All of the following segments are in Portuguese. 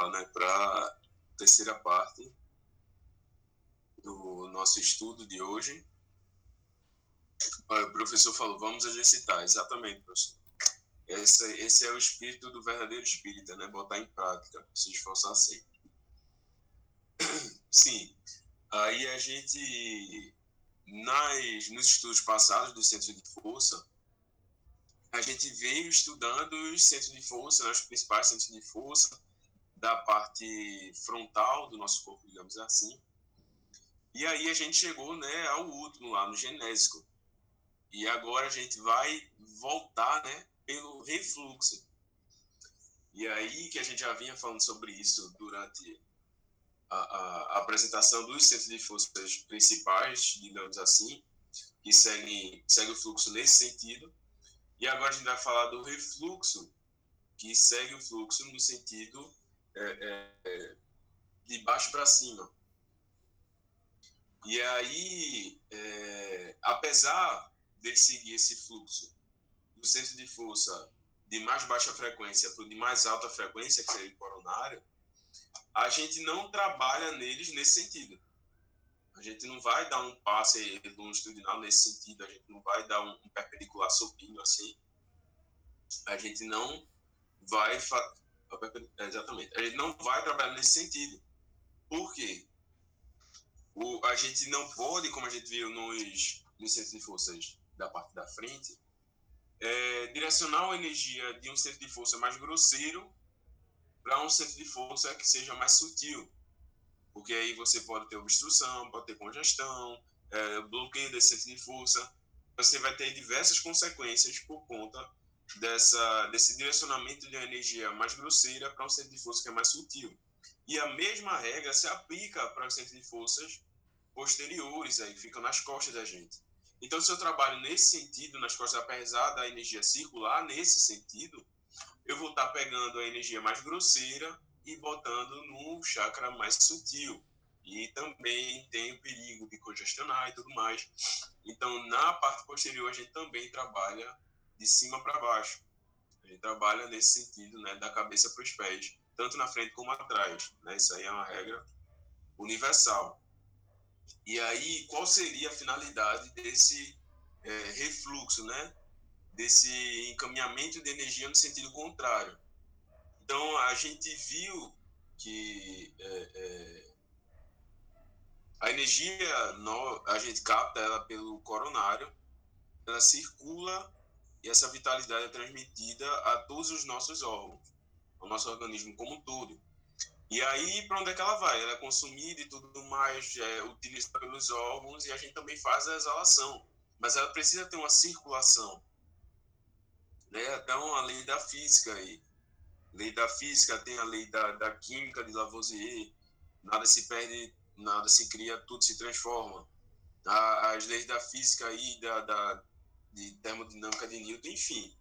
lá, né, para terceira parte do nosso estudo de hoje. O professor falou, vamos exercitar. Exatamente, professor. Esse, esse é o espírito do verdadeiro espírita, né? Botar em prática, se esforçar sempre. Sim. Aí a gente, nas, nos estudos passados do centro de força, a gente veio estudando os centros de força, né, os principais centros de força da parte frontal do nosso corpo, digamos assim. E aí a gente chegou né, ao último, lá no genésico. E agora a gente vai voltar né, pelo refluxo. E aí que a gente já vinha falando sobre isso durante a, a, a apresentação dos centros de forças principais, digamos assim, que seguem segue o fluxo nesse sentido. E agora a gente vai falar do refluxo, que segue o fluxo no sentido é, é, de baixo para cima. E aí, é, apesar de seguir esse fluxo do centro de força de mais baixa frequência para o de mais alta frequência, que seria o coronário, a gente não trabalha neles nesse sentido. A gente não vai dar um passe longitudinal nesse sentido, a gente não vai dar um, perpendicular supino assim. A gente não vai. Exatamente. A gente não vai trabalhar nesse sentido. Por quê? O, a gente não pode, como a gente viu nos, nos centros de forças da parte da frente, é, direcionar a energia de um centro de força mais grosseiro para um centro de força que seja mais sutil. Porque aí você pode ter obstrução, pode ter congestão, é, bloqueio desse centro de força. Você vai ter diversas consequências por conta dessa, desse direcionamento de uma energia mais grosseira para um centro de força que é mais sutil. E a mesma regra se aplica para os centros de forças posteriores, aí, que ficam nas costas da gente. Então, se eu trabalho nesse sentido, nas costas, apesar da energia circular nesse sentido, eu vou estar pegando a energia mais grosseira e botando no chakra mais sutil. E também tem o perigo de congestionar e tudo mais. Então, na parte posterior, a gente também trabalha de cima para baixo. Gente trabalha nesse sentido, né, da cabeça para os pés, tanto na frente como atrás. Né? Isso aí é uma regra universal. E aí, qual seria a finalidade desse é, refluxo, né? desse encaminhamento de energia no sentido contrário. Então, a gente viu que é, é, a energia, no, a gente capta ela pelo coronário, ela circula e essa vitalidade é transmitida a todos os nossos órgãos, ao nosso organismo como um todo. E aí, para onde é que ela vai? Ela é consumida e tudo mais, é utilizada pelos órgãos e a gente também faz a exalação. Mas ela precisa ter uma circulação né? Então, a lei da física aí. Lei da física tem a lei da, da química de Lavoisier. Nada se perde, nada se cria, tudo se transforma. As leis da física aí, da, da de termodinâmica de Newton, enfim.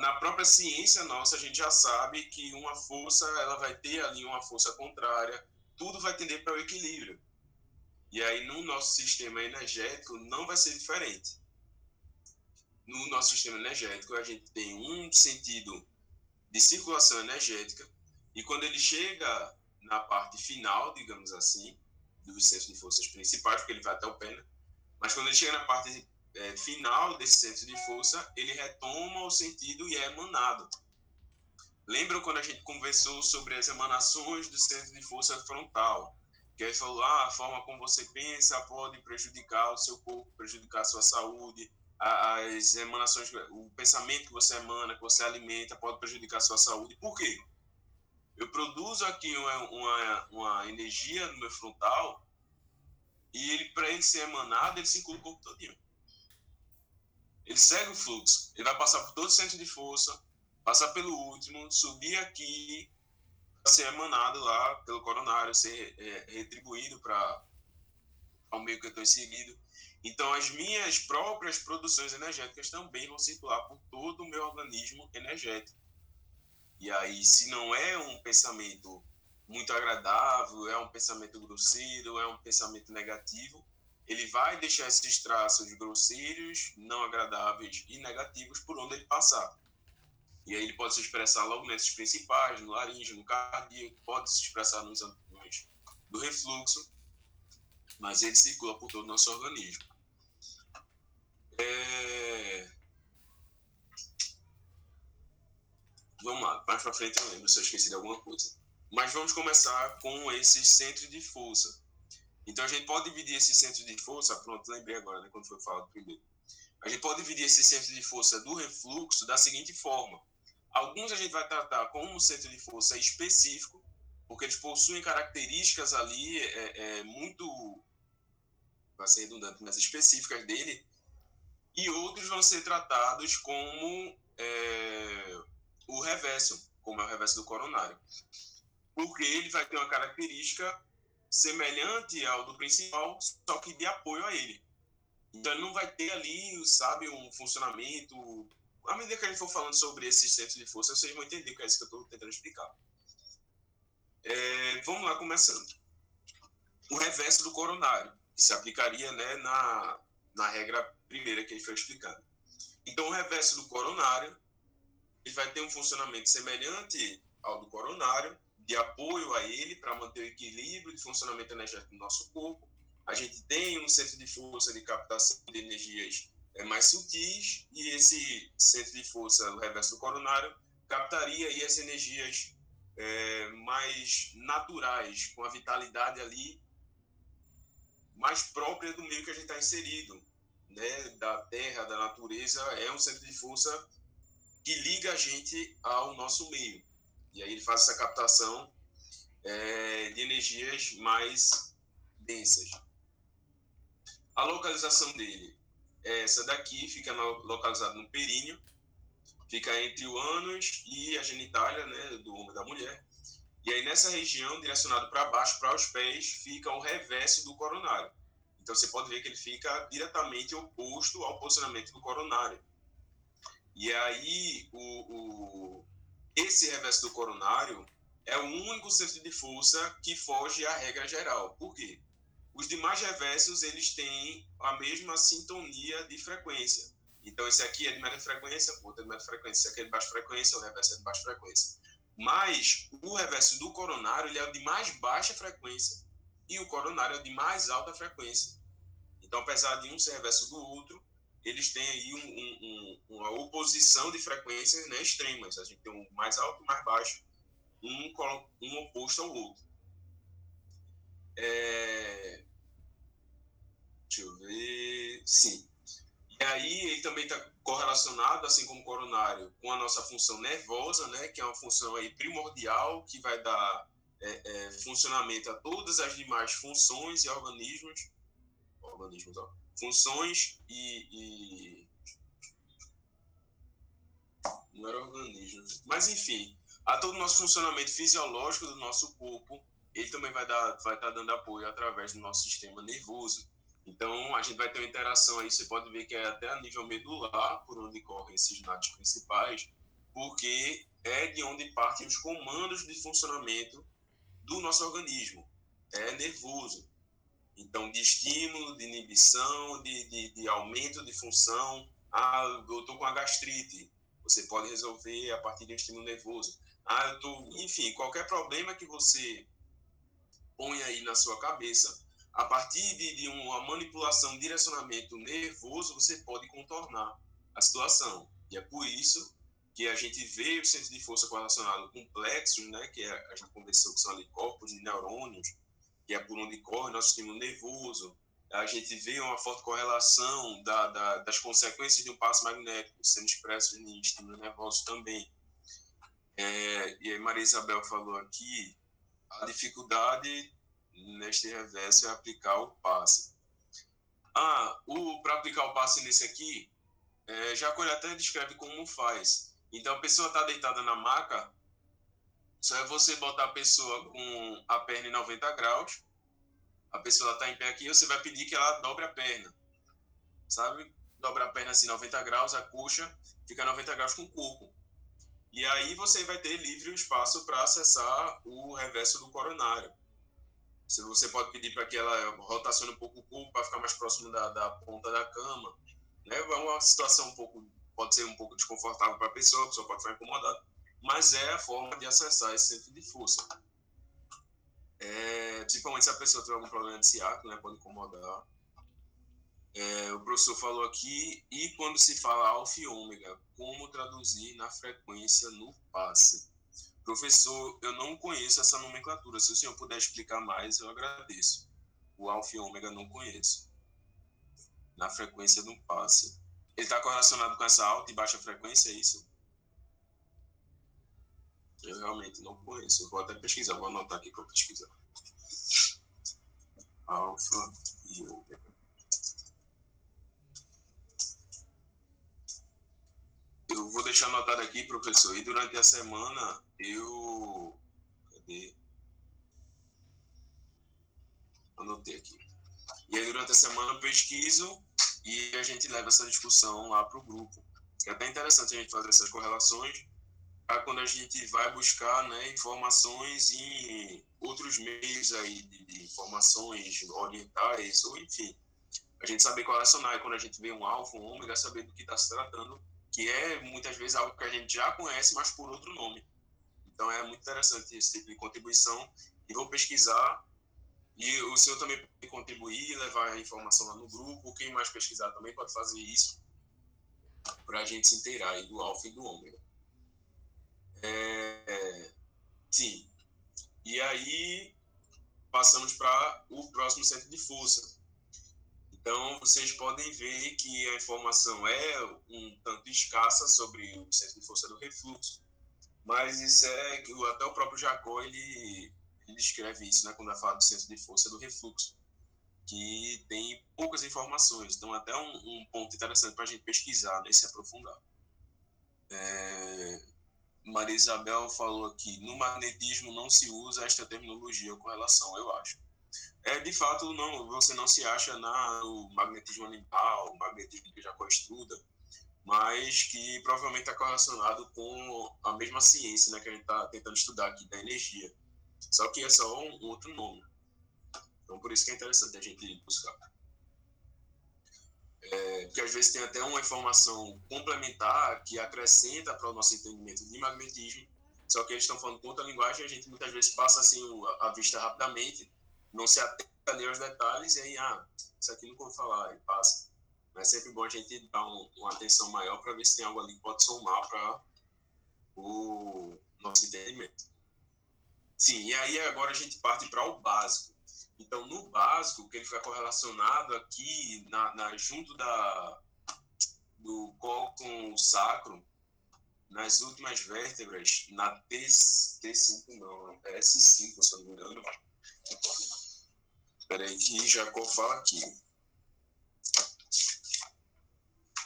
Na própria ciência nossa, a gente já sabe que uma força, ela vai ter ali uma força contrária, tudo vai tender para o equilíbrio. E aí, no nosso sistema energético, não vai ser diferente no nosso sistema energético, a gente tem um sentido de circulação energética, e quando ele chega na parte final, digamos assim, dos centros de forças principais, porque ele vai até o pé, né? mas quando ele chega na parte é, final desse centro de força, ele retoma o sentido e é emanado. Lembram quando a gente conversou sobre as emanações do centro de força frontal? Que aí falou, ah, a forma como você pensa pode prejudicar o seu corpo, prejudicar a sua saúde, as emanações, o pensamento que você emana, que você alimenta, pode prejudicar a sua saúde. Por quê? Eu produzo aqui uma, uma, uma energia no meu frontal e ele, para ele ser emanado, ele circula o corpo todinho. Ele segue o fluxo. Ele vai passar por todo o centro de força, passar pelo último, subir aqui, ser emanado lá pelo coronário, ser é, retribuído para o meio que eu estou inserido então, as minhas próprias produções energéticas também vão circular por todo o meu organismo energético. E aí, se não é um pensamento muito agradável, é um pensamento grosseiro, é um pensamento negativo, ele vai deixar esses traços grosseiros, não agradáveis e negativos por onde ele passar. E aí ele pode se expressar logo nesses principais, no laringe, no cardíaco, pode se expressar nos ângulos do refluxo, mas ele circula por todo o nosso organismo. É... Vamos lá, mais para frente eu lembro se eu esqueci de alguma coisa. Mas vamos começar com esses centros de força. Então a gente pode dividir esses centros de força, pronto, lembrei agora, né, quando foi falado primeiro. A gente pode dividir esses centros de força do refluxo da seguinte forma. Alguns a gente vai tratar como um centro de força específico, porque eles possuem características ali é, é, muito, vai ser redundante, mas específicas dele, e outros vão ser tratados como é, o reverso, como é o reverso do coronário. Porque ele vai ter uma característica semelhante ao do principal, só que de apoio a ele. Então ele não vai ter ali, sabe, um funcionamento. À medida que a gente for falando sobre esses centros de força, vocês vão entender que é isso que eu estou tentando explicar. É, vamos lá, começando. O reverso do coronário, que se aplicaria né, na, na regra primeira que a gente foi explicando. Então, o reverso do coronário ele vai ter um funcionamento semelhante ao do coronário, de apoio a ele para manter o equilíbrio de funcionamento energético do nosso corpo. A gente tem um centro de força de captação de energias é, mais sutis e esse centro de força, o reverso do coronário, captaria aí as energias é, mais naturais, com a vitalidade ali mais própria do meio que a gente está inserido, né, da terra, da natureza, é um centro de força que liga a gente ao nosso meio. E aí ele faz essa captação é, de energias mais densas. A localização dele é essa daqui, fica localizado no períneo, fica entre o ânus e a genitália né, do homem da mulher. E aí nessa região, direcionado para baixo, para os pés, fica o reverso do coronário. Então você pode ver que ele fica diretamente oposto ao posicionamento do coronário. E aí o, o esse reverso do coronário é o único centro de força que foge à regra geral. Por quê? Os demais reversos eles têm a mesma sintonia de frequência. Então, esse aqui é de média frequência, o outro é de média frequência. Esse aqui é de baixa frequência, o reverso é de baixa frequência. Mas o reverso do coronário ele é o de mais baixa frequência e o coronário é o de mais alta frequência. Então, apesar de um ser reverso do outro, eles têm aí um, um, um, uma oposição de frequências né, extremas. A gente tem um mais alto e mais baixo, um, um oposto ao outro. É... Deixa eu ver. Sim. E aí ele também está correlacionado, assim como o coronário, com a nossa função nervosa, né, que é uma função aí primordial que vai dar é, é, funcionamento a todas as demais funções e organismos, organismos, ó, funções e, e, não era organismo, mas enfim, a todo o nosso funcionamento fisiológico do nosso corpo, ele também vai dar, vai estar tá dando apoio através do nosso sistema nervoso. Então, a gente vai ter uma interação aí, você pode ver que é até a nível medular, por onde correm esses nados principais, porque é de onde partem os comandos de funcionamento do nosso organismo. É nervoso. Então, de estímulo, de inibição, de, de, de aumento de função. Ah, eu estou com a gastrite. Você pode resolver a partir de um estímulo nervoso. Ah, eu estou. Enfim, qualquer problema que você põe aí na sua cabeça, a partir de, de uma manipulação, direcionamento nervoso, você pode contornar a situação. E é por isso que a gente vê o centro de força correlacionado com plexos, né, que é, a gente conversou que são ali corpos de neurônios, que é por onde corre nosso sistema nervoso. A gente vê uma forte correlação da, da, das consequências de um passo magnético sendo expresso em estímulo nervoso também. É, e aí Maria Isabel falou aqui a dificuldade neste reverso é aplicar o passe. Ah, para aplicar o passe nesse aqui, é, Jacques até descreve como faz. Então, a pessoa está deitada na maca, só é você botar a pessoa com a perna em 90 graus, a pessoa está em pé aqui, você vai pedir que ela dobre a perna, sabe? Dobra a perna assim 90 graus, a coxa fica 90 graus com o corpo. E aí você vai ter livre o espaço para acessar o reverso do coronário. Você pode pedir para que ela rotacione um pouco o corpo para ficar mais próximo da, da ponta da cama. Né? É uma situação um pouco pode ser um pouco desconfortável para a pessoa, a pessoa pode ficar incomodada, mas é a forma de acessar esse centro de força. É, principalmente se a pessoa tiver algum problema de ciático, né, pode incomodar. É, o professor falou aqui, e quando se fala alfa e ômega, como traduzir na frequência no passe? Professor, eu não conheço essa nomenclatura. Se o senhor puder explicar mais, eu agradeço. O alfa e ômega não conheço. Na frequência do passe. Ele está correlacionado com essa alta e baixa frequência, é isso? Eu realmente não conheço. Vou até pesquisar, vou anotar aqui para pesquisar. Alfa e ômega. Eu vou deixar anotado aqui, professor, e durante a semana eu. Cadê? Anotei aqui. E aí, durante a semana, eu pesquiso e a gente leva essa discussão lá para o grupo. É até interessante a gente fazer essas correlações para quando a gente vai buscar né, informações em outros meios aí de, de informações orientais, ou enfim, a gente saber correlacionar. E quando a gente vê um alfa, um ômega, saber do que está se tratando, que é muitas vezes algo que a gente já conhece, mas por outro nome. Então é muito interessante esse tipo de contribuição. E vou pesquisar. E o senhor também pode contribuir, levar a informação lá no grupo. Quem mais pesquisar também pode fazer isso para a gente se inteirar aí do alfa e do ômega. É, sim. E aí passamos para o próximo centro de força. Então, vocês podem ver que a informação é um tanto escassa sobre o centro de força do refluxo, mas isso é que até o próprio Jacó ele, ele descreve isso, né, quando fala do centro de força do refluxo, que tem poucas informações. Então, até um, um ponto interessante para a gente pesquisar né, e se aprofundar. É, Maria Isabel falou aqui, no magnetismo não se usa esta terminologia ou correlação, eu acho. É, de fato, não, você não se acha na, no magnetismo animal, magnetismo que já estuda, mas que provavelmente está correlacionado com a mesma ciência né, que a gente está tentando estudar aqui, da energia. Só que é só um, um outro nome. Então, por isso que é interessante a gente buscar. É, porque às vezes tem até uma informação complementar que acrescenta para o nosso entendimento de magnetismo, só que eles estão falando com outra linguagem a gente muitas vezes passa assim a vista rapidamente, não se atenta ali aos detalhes e aí, ah, isso aqui não vou falar, e passa. Mas é sempre bom a gente dar um, uma atenção maior para ver se tem algo ali que pode somar para o nosso entendimento. Sim, e aí agora a gente parte para o básico. Então, no básico, que ele foi correlacionado aqui, na, na junto da, do colo com o sacro, nas últimas vértebras, na T, T5, não, é S5, se eu não me engano. Espera aí que Jacó fala aqui.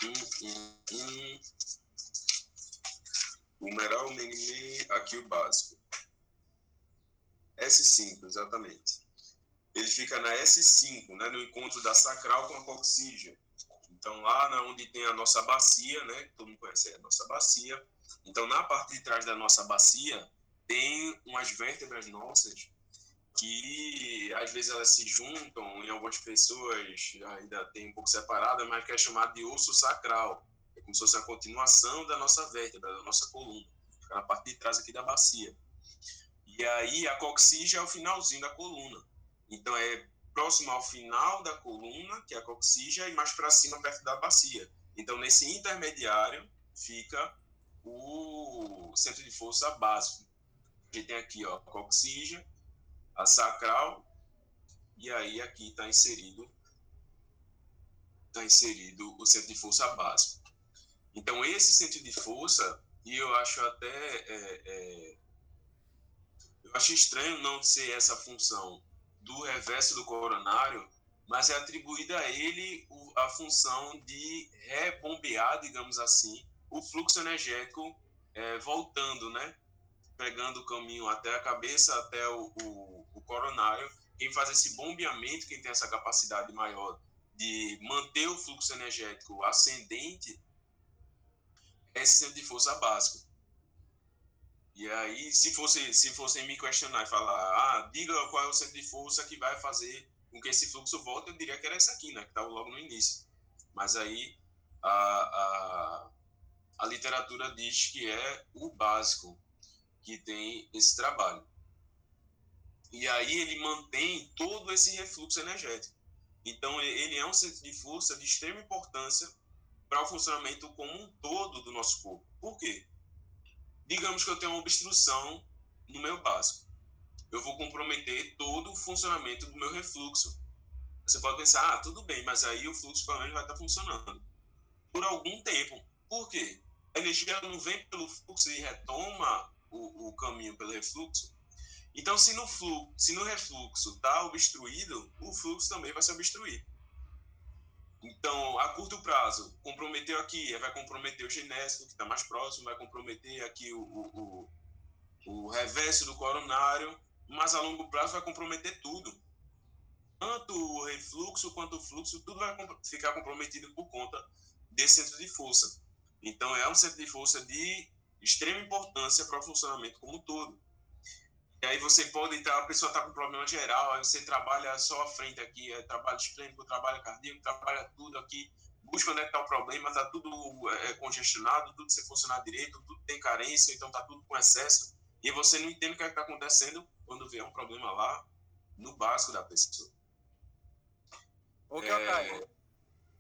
Hum, hum, hum. Numeral mini, aqui o básico. S5, exatamente ele fica na S5, né, no encontro da sacral com a coxígea. Então, lá na onde tem a nossa bacia, né, todo mundo conhece é a nossa bacia. Então, na parte de trás da nossa bacia, tem umas vértebras nossas que às vezes elas se juntam, em algumas pessoas ainda tem um pouco separada, mas que é chamado de osso sacral. É como se fosse a continuação da nossa vértebra, da nossa coluna. Fica na parte de trás aqui da bacia. E aí a coxígea é o finalzinho da coluna. Então, é próximo ao final da coluna, que é a coxígea, e mais para cima, perto da bacia. Então, nesse intermediário, fica o centro de força básico. A gente tem aqui ó, a coxígea, a sacral, e aí aqui está inserido, tá inserido o centro de força básico. Então, esse centro de força, e eu acho até. É, é, eu acho estranho não ser essa função do reverso do coronário, mas é atribuída a ele a função de rebombear, digamos assim, o fluxo energético é, voltando, né? Pegando o caminho até a cabeça, até o, o, o coronário. Quem faz esse bombeamento, quem tem essa capacidade maior de manter o fluxo energético ascendente, é esse centro de força básico. E aí, se fosse se fossem me questionar e falar, ah, diga qual é o centro de força que vai fazer com que esse fluxo volte, eu diria que era essa aqui, né, que estava logo no início. Mas aí, a, a, a literatura diz que é o básico que tem esse trabalho. E aí ele mantém todo esse refluxo energético. Então ele é um centro de força de extrema importância para o funcionamento como um todo do nosso corpo. Por quê? Digamos que eu tenho uma obstrução no meu básico. Eu vou comprometer todo o funcionamento do meu refluxo. Você pode pensar, ah, tudo bem, mas aí o fluxo pelo menos vai estar funcionando. Por algum tempo. Por quê? A energia não vem pelo fluxo e retoma o, o caminho pelo refluxo. Então, se no, fluxo, se no refluxo está obstruído, o fluxo também vai se obstruir. Então, a curto prazo, comprometeu aqui, vai comprometer o genésico, que está mais próximo, vai comprometer aqui o, o, o, o reverso do coronário, mas a longo prazo vai comprometer tudo. Tanto o refluxo quanto o fluxo, tudo vai ficar comprometido por conta desse centro de força. Então, é um centro de força de extrema importância para o funcionamento como um todo. E aí você pode estar, a pessoa está com problema geral, aí você trabalha só à frente aqui, é, trabalho esplênico, trabalha cardíaco, trabalha tudo aqui, busca onde é está o problema, está tudo é, congestionado, tudo sem funcionar direito, tudo tem carência, então está tudo com excesso, e você não entende o que é está acontecendo quando vier um problema lá no básico da pessoa. Ok, é... Caio.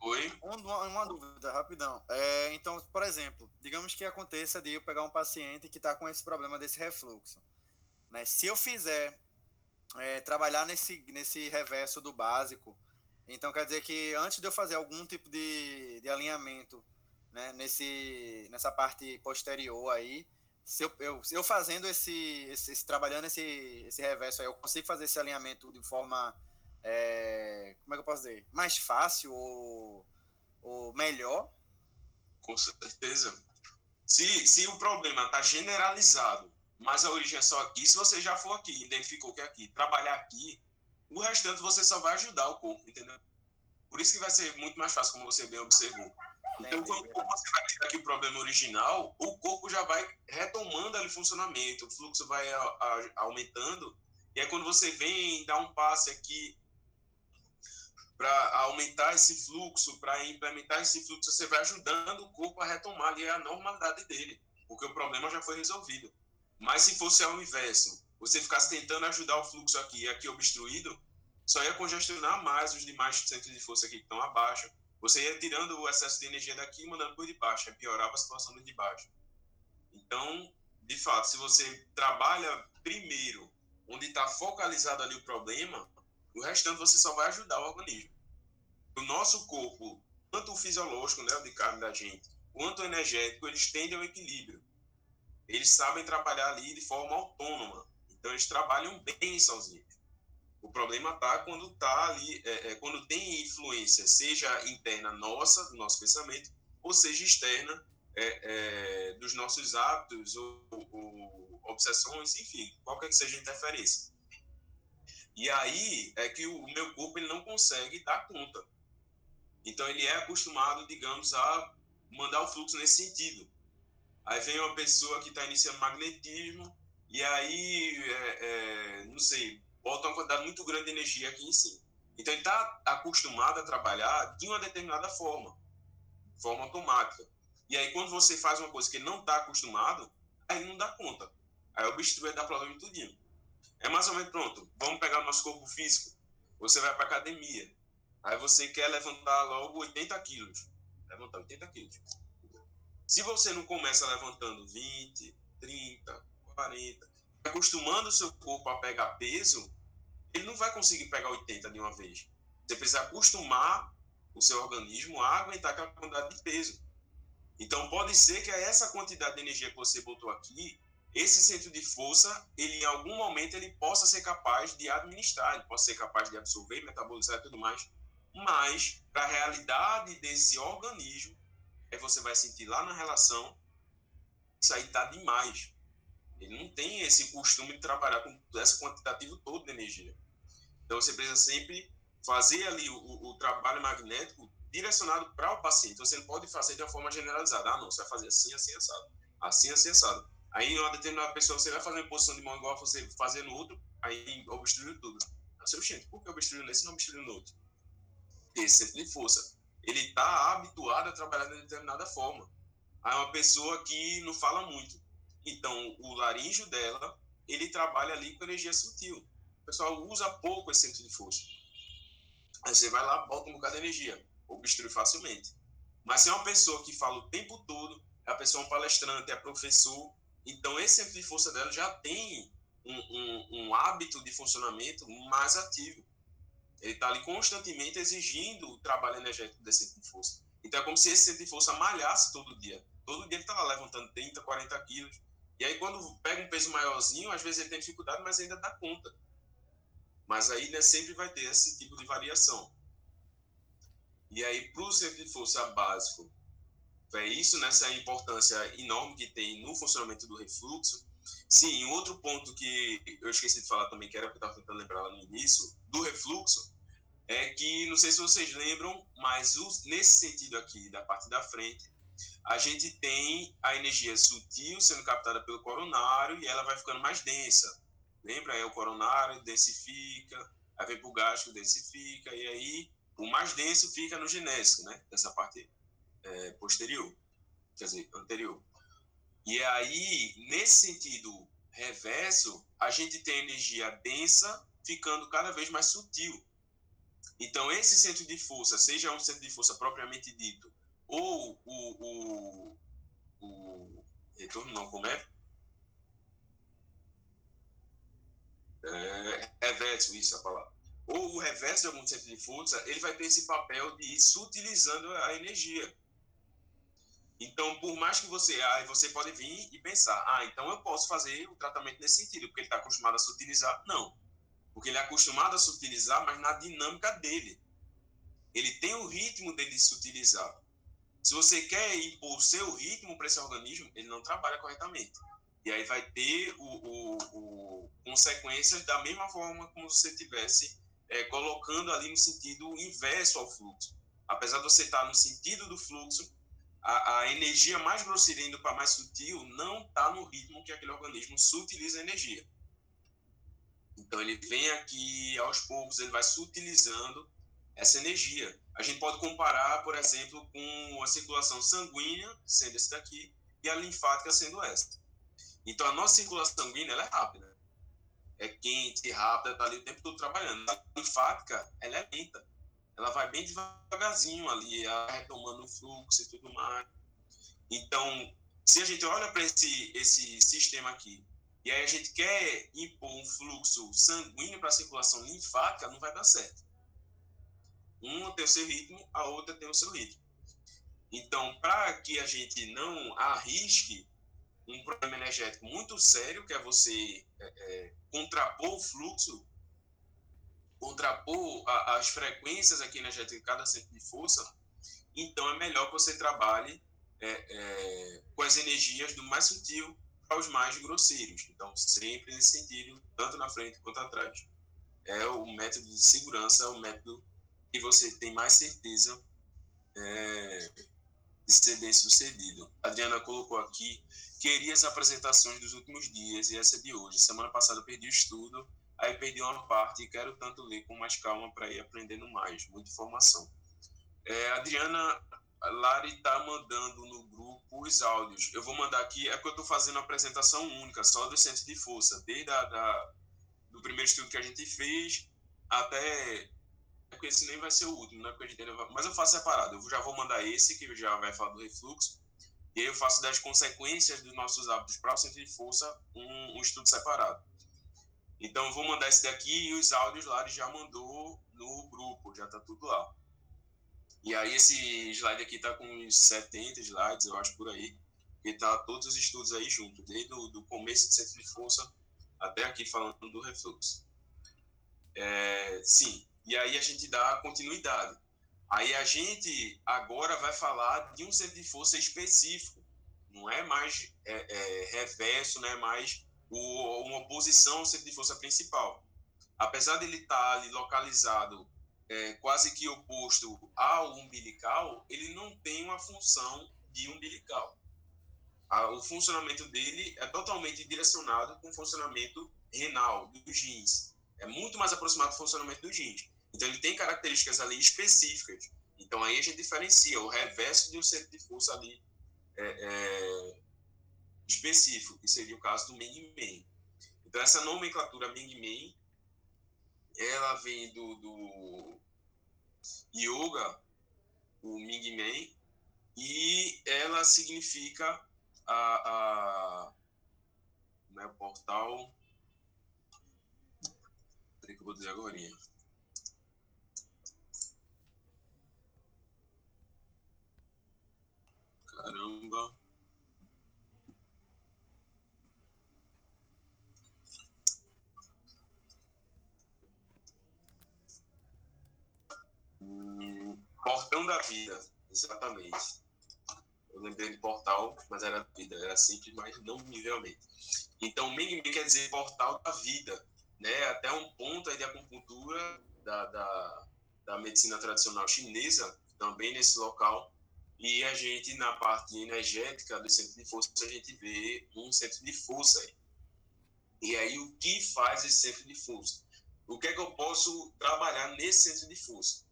Oi? Uma, uma, dúvida, rapidão. É, então, por exemplo, digamos que aconteça de eu pegar um paciente que está com esse problema desse refluxo. Né? Se eu fizer é, trabalhar nesse, nesse reverso do básico, então quer dizer que antes de eu fazer algum tipo de, de alinhamento né, nesse, nessa parte posterior aí, se eu, eu, eu fazendo esse, esse, esse, trabalhando esse, esse reverso aí, eu consigo fazer esse alinhamento de forma, é, como é que eu posso dizer, mais fácil ou, ou melhor? Com certeza. Se, se o problema está generalizado mas a origem é só aqui. Se você já for aqui, identificou que é aqui, trabalhar aqui, o restante você só vai ajudar o corpo, entendeu? Por isso que vai ser muito mais fácil, como você bem observou. Então, quando você vai ter aqui o problema original, o corpo já vai retomando ali o funcionamento, o fluxo vai a, a, aumentando, e aí quando você vem dar um passe aqui para aumentar esse fluxo, para implementar esse fluxo, você vai ajudando o corpo a retomar ali a normalidade dele, porque o problema já foi resolvido. Mas se fosse ao inverso, você ficasse tentando ajudar o fluxo aqui e aqui obstruído, só ia congestionar mais os demais centros de força aqui que estão abaixo. Você ia tirando o excesso de energia daqui e mandando por de baixo, ia piorar a situação do de baixo. Então, de fato, se você trabalha primeiro onde está focalizado ali o problema, o restante você só vai ajudar o organismo. O nosso corpo, tanto o fisiológico, né, o de carne da gente, quanto o energético, eles tendem ao equilíbrio eles sabem trabalhar ali de forma autônoma. Então, eles trabalham bem sozinhos. O problema está quando tá ali, é, é, quando tem influência, seja interna nossa, do nosso pensamento, ou seja externa é, é dos nossos hábitos ou, ou, obsessões, enfim, qualquer que seja a interferência. E aí é que o, meu corpo ele não consegue dar conta. Então ele é acostumado, digamos, a mandar o fluxo nesse sentido. Aí vem uma pessoa que está iniciando magnetismo, e aí, é, é, não sei, bota uma quantidade muito grande de energia aqui em cima. Então, ele está acostumado a trabalhar de uma determinada forma, forma automática. E aí, quando você faz uma coisa que ele não está acostumado, aí não dá conta. Aí obstrui e dá problema em tudinho. É mais ou menos pronto. Vamos pegar o nosso corpo físico. Você vai para academia. Aí você quer levantar logo 80 quilos. Levantar 80 quilos. Se você não começa levantando 20, 30, 40, acostumando o seu corpo a pegar peso, ele não vai conseguir pegar 80 de uma vez. Você precisa acostumar o seu organismo a aguentar aquela quantidade de peso. Então, pode ser que essa quantidade de energia que você botou aqui, esse centro de força, ele em algum momento ele possa ser capaz de administrar, ele possa ser capaz de absorver, metabolizar e tudo mais. Mas, para a realidade desse organismo, Aí você vai sentir lá na relação, isso aí tá demais. Ele não tem esse costume de trabalhar com esse quantitativo todo de energia. Então você precisa sempre fazer ali o, o trabalho magnético direcionado para o paciente. Você não pode fazer de uma forma generalizada. Ah, não, você vai fazer assim, assim, assado. Assim, assim, assado. Aí, em uma determinada pessoa, você vai fazer uma posição de mão igual você fazer no outro, aí obstruiu tudo. Seu gente, por que obstruiu nesse e não obstruiu no outro? Esse centro de força ele está habituado a trabalhar de determinada forma. é uma pessoa que não fala muito. Então, o laríngeo dela, ele trabalha ali com energia sutil. O pessoal usa pouco esse centro de força. Aí você vai lá, bota um bocado de energia, obstrui facilmente. Mas se é uma pessoa que fala o tempo todo, é a pessoa um palestrante, é professor, então esse centro de força dela já tem um, um, um hábito de funcionamento mais ativo. Ele está ali constantemente exigindo o trabalho energético desse centro de força. Então é como se esse centro de força malhasse todo dia. Todo dia ele está lá levantando 30, 40 quilos. E aí quando pega um peso maiorzinho, às vezes ele tem dificuldade, mas ainda dá conta. Mas aí né, sempre vai ter esse tipo de variação. E aí, para o centro de força básico, é isso nessa importância enorme que tem no funcionamento do refluxo. Sim, outro ponto que eu esqueci de falar também, que era o que eu estava tentando lembrar lá no início, do refluxo, é que, não sei se vocês lembram, mas nesse sentido aqui, da parte da frente, a gente tem a energia sutil sendo captada pelo coronário e ela vai ficando mais densa. Lembra? Aí o coronário densifica, aí vem para o gástrico, densifica, e aí o mais denso fica no genésico, né? Dessa parte é, posterior, quer dizer, anterior. E aí, nesse sentido reverso, a gente tem energia densa ficando cada vez mais sutil. Então, esse centro de força, seja um centro de força propriamente dito, ou o, o, o retorno, não, como é? é reverso, isso é a palavra. Ou o reverso de algum centro de força, ele vai ter esse papel de ir sutilizando a energia. Então, por mais que você, aí você pode vir e pensar, ah, então eu posso fazer o tratamento nesse sentido, porque ele está acostumado a sutilizar. Não, porque ele é acostumado a sutilizar, mas na dinâmica dele. Ele tem o ritmo dele de sutilizar. Se você quer impor seu ritmo para esse organismo, ele não trabalha corretamente. E aí vai ter o, o, o consequências da mesma forma como se você tivesse é, colocando ali no sentido inverso ao fluxo. Apesar de você estar no sentido do fluxo, a, a energia mais grosseira indo para mais sutil não está no ritmo que aquele organismo sutiliza a energia. Então ele vem aqui aos poucos, ele vai sutilizando essa energia. A gente pode comparar, por exemplo, com a circulação sanguínea, sendo esse daqui, e a linfática sendo esta. Então a nossa circulação sanguínea é rápida. É quente, rápida, está ali o tempo todo trabalhando. A linfática ela é lenta ela vai bem devagarzinho ali, retomando o fluxo e tudo mais. Então, se a gente olha para esse, esse sistema aqui, e aí a gente quer impor um fluxo sanguíneo para a circulação linfática, não vai dar certo. Uma tem o seu ritmo, a outra tem o seu ritmo. Então, para que a gente não arrisque um problema energético muito sério, que é você é, é, contrapor o fluxo, contrapor a, as frequências aqui energéticas de cada centro de força, então é melhor que você trabalhe é, é, com as energias do mais sutil para os mais grosseiros. Então, sempre nesse sentido, tanto na frente quanto atrás. É o método de segurança, é o método que você tem mais certeza é, de ser bem sucedido. A Adriana colocou aqui, queria as apresentações dos últimos dias e essa de hoje. Semana passada eu perdi o estudo Aí perdi uma parte e quero tanto ler com mais calma para ir aprendendo mais, muita informação. É, Adriana Lari está mandando no grupo os áudios. Eu vou mandar aqui, é porque eu estou fazendo uma apresentação única, só do centro de força, desde a, da, do primeiro estudo que a gente fez até. É esse nem vai ser o último, né? Gente ainda vai, mas eu faço separado. Eu já vou mandar esse, que já vai falar do refluxo, e aí eu faço das consequências dos nossos hábitos para o centro de força um, um estudo separado. Então, eu vou mandar esse daqui e os áudios lá ele já mandou no grupo, já tá tudo lá. E aí, esse slide aqui tá com uns 70 slides, eu acho, por aí. E tá todos os estudos aí junto, desde o começo do centro de força até aqui falando do refluxo. É, sim, e aí a gente dá continuidade. Aí a gente agora vai falar de um centro de força específico, não é mais é, é, reverso, não é mais o, uma posição ao centro de força principal. Apesar de ele estar ali localizado é, quase que oposto ao umbilical, ele não tem uma função de umbilical. o funcionamento dele é totalmente direcionado com o funcionamento renal, dos rins. É muito mais aproximado do funcionamento dos rins. Então, ele tem características ali específicas. Então, aí a gente diferencia o reverso de um centro de força ali é, é, específico, que seria o caso do Meng Men. Então, essa nomenclatura Meng Men, ela vem do, do yoga, o Ming Men, e ela significa a, a né, portal. Peraí que eu vou dizer agora. Caramba. Portão da vida, exatamente. Eu lembrei de portal, mas era vida, era simples, mas não nivelmente. Então, Ming quer dizer portal da vida, né? Até um ponto aí de acupuntura da, da, da medicina tradicional chinesa, também nesse local, e a gente, na parte energética do centro de força, a gente vê um centro de força aí. E aí, o que faz esse centro de força? O que é que eu posso trabalhar nesse centro de força?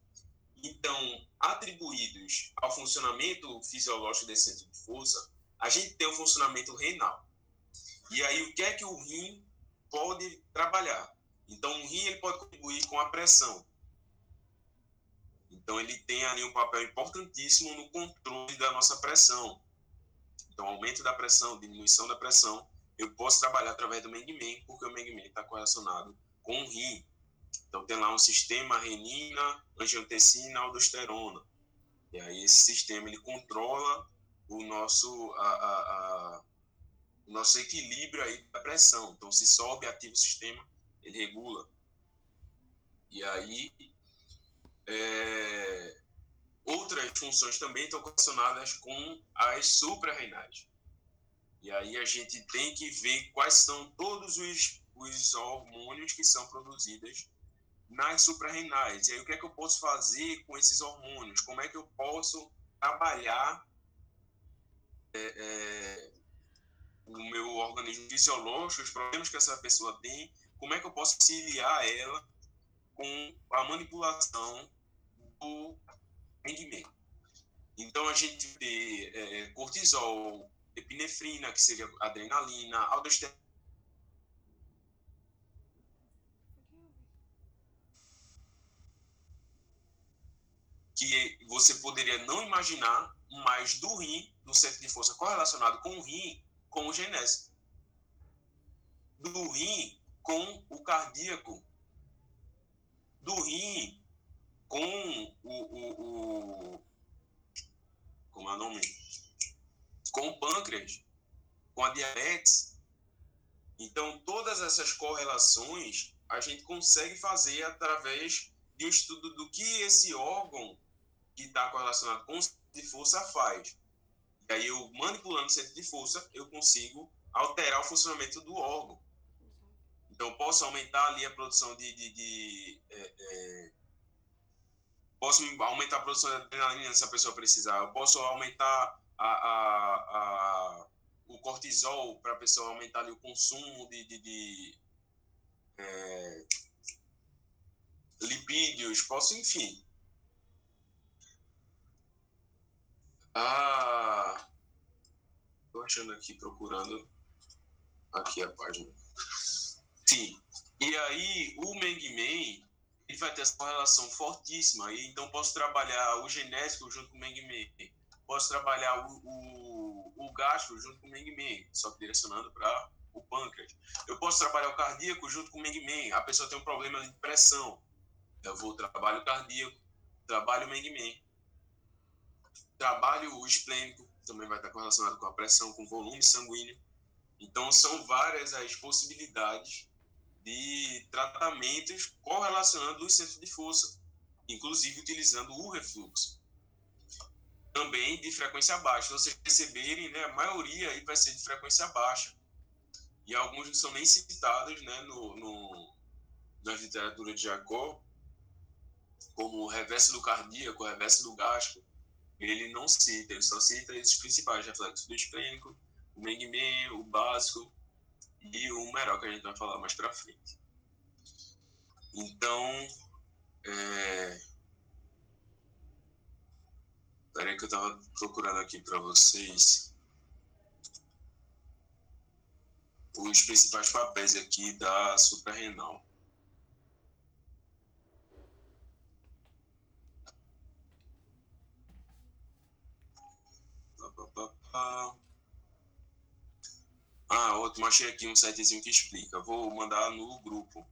Então, atribuídos ao funcionamento fisiológico desse centro de força, a gente tem o funcionamento renal. E aí, o que é que o rim pode trabalhar? Então, o rim ele pode contribuir com a pressão. Então, ele tem ali um papel importantíssimo no controle da nossa pressão. Então, aumento da pressão, diminuição da pressão, eu posso trabalhar através do Meng-Men, porque o Meng-Men está correlacionado com o rim. Então, tem lá um sistema renina, angiotensina, aldosterona. E aí, esse sistema, ele controla o nosso, a, a, a, o nosso equilíbrio aí da pressão. Então, se sobe, ativa o sistema, ele regula. E aí, é, outras funções também estão relacionadas com as suprarrenais. E aí a gente tem que ver quais são todos os, os hormônios que são produzidos nas suprarrenais. E aí o que é que eu posso fazer com esses hormônios? Como é que eu posso trabalhar é, é, o meu organismo fisiológico, os problemas que essa pessoa tem, como é que eu posso auxiliar ela com a manipulação do rendimento. Então, a gente vê é, cortisol, epinefrina, que seria adrenalina, aldosterona, que você poderia não imaginar, mas do rim, do centro de força correlacionado com o rim, com o genésico. Do rim com o cardíaco. Do rim com o, o, o como é o nome? Com o pâncreas, com a diabetes. Então, todas essas correlações a gente consegue fazer através de um estudo do que esse órgão que está correlacionado com o centro de força faz. E aí, eu manipulando o centro de força, eu consigo alterar o funcionamento do órgão. Então, posso aumentar ali a produção de, de, de é, é, posso aumentar a produção de adrenalina se a pessoa precisar, eu posso aumentar a, a, a o cortisol para a pessoa aumentar ali, o consumo de, de, de é, lipídios, posso, enfim. Ah, tô achando aqui, procurando aqui a página. Sim. E aí, o Meng Men, ele vai ter essa relação fortíssima. E, então, posso trabalhar o genético junto com o Meng posso trabalhar o, o, o gastro junto com o Meng só direcionando para o pâncreas. Eu posso trabalhar o cardíaco junto com o Meng A pessoa tem um problema de pressão. Eu vou trabalho cardíaco, trabalho o Meng Trabalho esplênico, também vai estar correlacionado com a pressão, com o volume sanguíneo. Então, são várias as possibilidades de tratamentos correlacionando os centros de força, inclusive utilizando o refluxo. Também de frequência baixa. Vocês perceberem, né, a maioria aí vai ser de frequência baixa. E alguns não são nem citados né, no, no, na literatura de Jacó, como o reverso do cardíaco, o reverso do gástrico ele não cita, ele só cita esses principais reflexos do esplênico, o Mengmen, o básico e o Meral, que a gente vai falar mais para frente. Então, é... Peraí que eu tava procurando aqui para vocês os principais papéis aqui da suprarrenal. Ah, outro, achei aqui um sitezinho que explica. Vou mandar no grupo.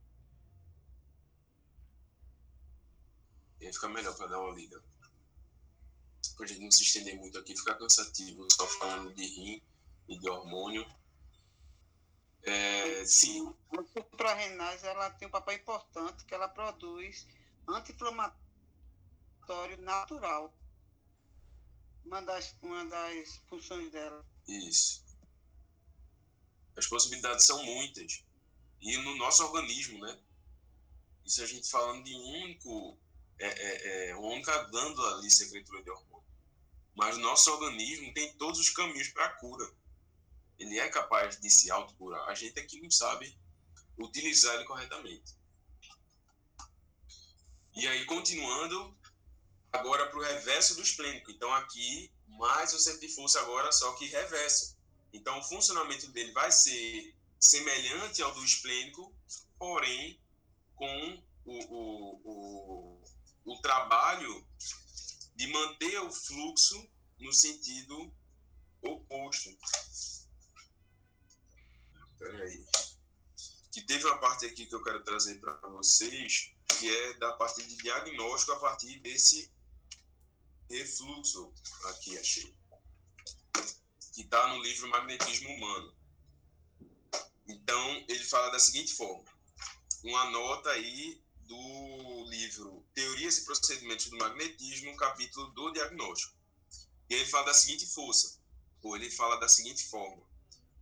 E aí fica melhor para dar uma lida. Pra gente não se estender muito aqui, fica cansativo só falando de rim e de hormônio. É, sim. A suprarrenais ela tem um papel importante que ela produz anti-inflamatório natural. Uma das, uma das funções dela. Isso. As possibilidades são muitas. E no nosso organismo, né? Isso a gente falando de um único, é, é, é, uma única glândula ali secretora de hormônio. Mas o nosso organismo tem todos os caminhos para a cura ele é capaz de se autocurar. A gente aqui não sabe utilizar ele corretamente. E aí, continuando, agora para o reverso do esplênico. Então, aqui, mais o centro de força agora, só que reverso. Então, o funcionamento dele vai ser semelhante ao do esplênico, porém, com o, o, o, o trabalho de manter o fluxo no sentido oposto. Peraí. Que teve uma parte aqui que eu quero trazer para vocês, que é da parte de diagnóstico a partir desse refluxo. Aqui, achei. Que está no livro Magnetismo Humano. Então, ele fala da seguinte forma: uma nota aí do livro Teorias e Procedimentos do Magnetismo, capítulo do diagnóstico. E ele fala da seguinte força, ou ele fala da seguinte forma: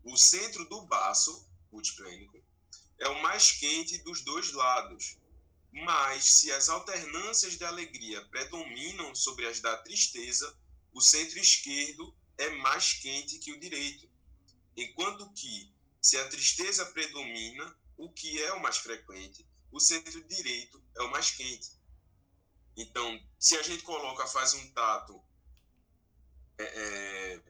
o centro do baço, multiplênico, é o mais quente dos dois lados. Mas, se as alternâncias de alegria predominam sobre as da tristeza, o centro esquerdo é mais quente que o direito. Enquanto que, se a tristeza predomina, o que é o mais frequente, o centro direito é o mais quente. Então, se a gente coloca, faz um tato é, é,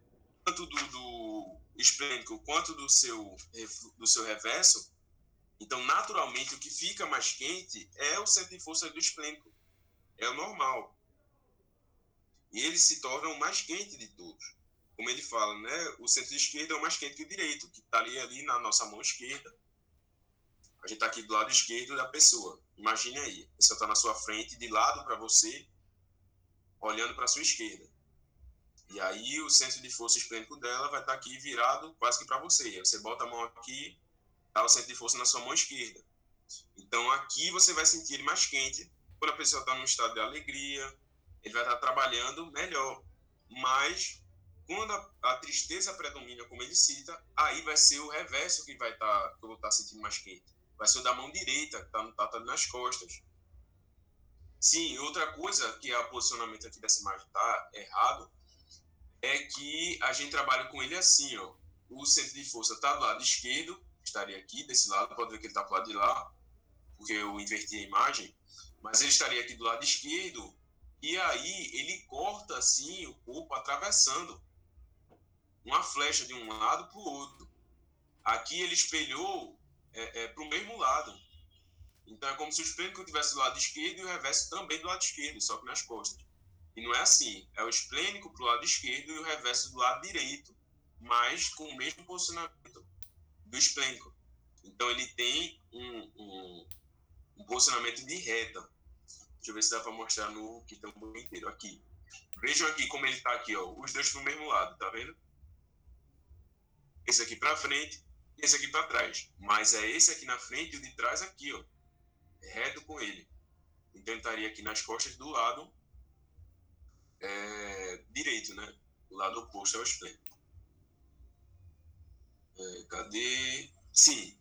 tanto do, do quanto do seu, do seu reverso, então, naturalmente, o que fica mais quente é o centro de força do esplênico. É o normal. E ele se torna o mais quente de todos. Como ele fala, né? O centro esquerdo é o mais quente que o direito, que está ali, ali na nossa mão esquerda. A gente está aqui do lado esquerdo da pessoa. Imagine aí. A pessoa está na sua frente, de lado para você, olhando para a sua esquerda. E aí o centro de força esplênico dela vai estar tá aqui virado quase que para você. Você bota a mão aqui, tá o centro de força na sua mão esquerda. Então aqui você vai sentir ele mais quente. Quando a pessoa está num estado de alegria, ele vai estar tá trabalhando melhor. Mas quando a, a, tristeza predomina, como ele cita, aí vai ser o reverso que vai estar, tá, que eu vou estar tá sentindo mais quente. Vai ser o da mão direita, que está tá, tá nas costas. Sim, outra coisa que é o posicionamento aqui dessa imagem está errado, é que a gente trabalha com ele assim, ó. O centro de força está do lado esquerdo, estaria aqui desse lado, pode ver que ele está do lado de lá, porque eu inverti a imagem, mas ele estaria aqui do lado esquerdo, e aí ele corta assim o corpo atravessando uma flecha de um lado para o outro. Aqui ele espelhou é, é, para o mesmo lado. Então é como se o esplênico estivesse do lado esquerdo e o reverso também do lado esquerdo, só que nas costas. E não é assim. É o esplênico para o lado esquerdo e o reverso do lado direito, mas com o mesmo posicionamento do esplênico. Então ele tem um, um, um posicionamento de reta. Deixa eu ver se dá para mostrar no que também inteiro. Aqui. Vejam aqui como ele está aqui, ó. Os dois para o mesmo lado, tá vendo? Esse aqui para frente e esse aqui para trás. Mas é esse aqui na frente e o de trás aqui, ó. Reto com ele. Então ele estaria aqui nas costas do lado é, direito, né? O lado oposto ao esplênico. É, cadê? Sim.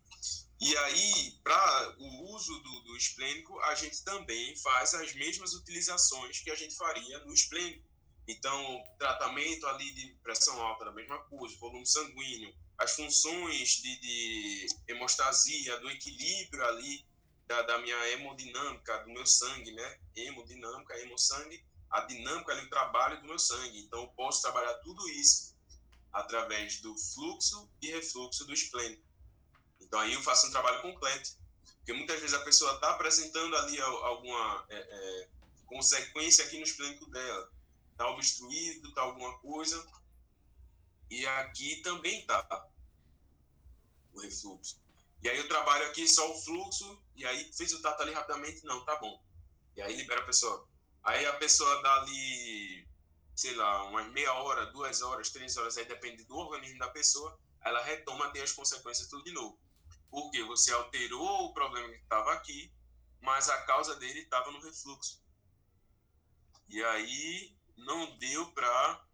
E aí, para o uso do, do esplênico, a gente também faz as mesmas utilizações que a gente faria no esplênico. Então, tratamento ali de pressão alta da mesma coisa, volume sanguíneo, as funções de, de hemostasia, do equilíbrio ali da, da, minha hemodinâmica, do meu sangue, né? Hemodinâmica, hemosangue, a dinâmica ali, o trabalho do meu sangue. Então, eu posso trabalhar tudo isso através do fluxo e refluxo do esplênico. Então aí eu faço um trabalho completo, porque muitas vezes a pessoa está apresentando ali alguma é, é, consequência aqui no esplênico dela, está obstruído, está alguma coisa, e aqui também está o refluxo. E aí eu trabalho aqui só o fluxo, e aí fez o tato ali rapidamente, não, tá bom. E aí libera a pessoa. Aí a pessoa dá ali, sei lá, umas meia hora, duas horas, três horas, aí depende do organismo da pessoa, ela retoma ter as consequências tudo de novo. Porque você alterou o problema que estava aqui, mas a causa dele estava no refluxo. E aí não deu para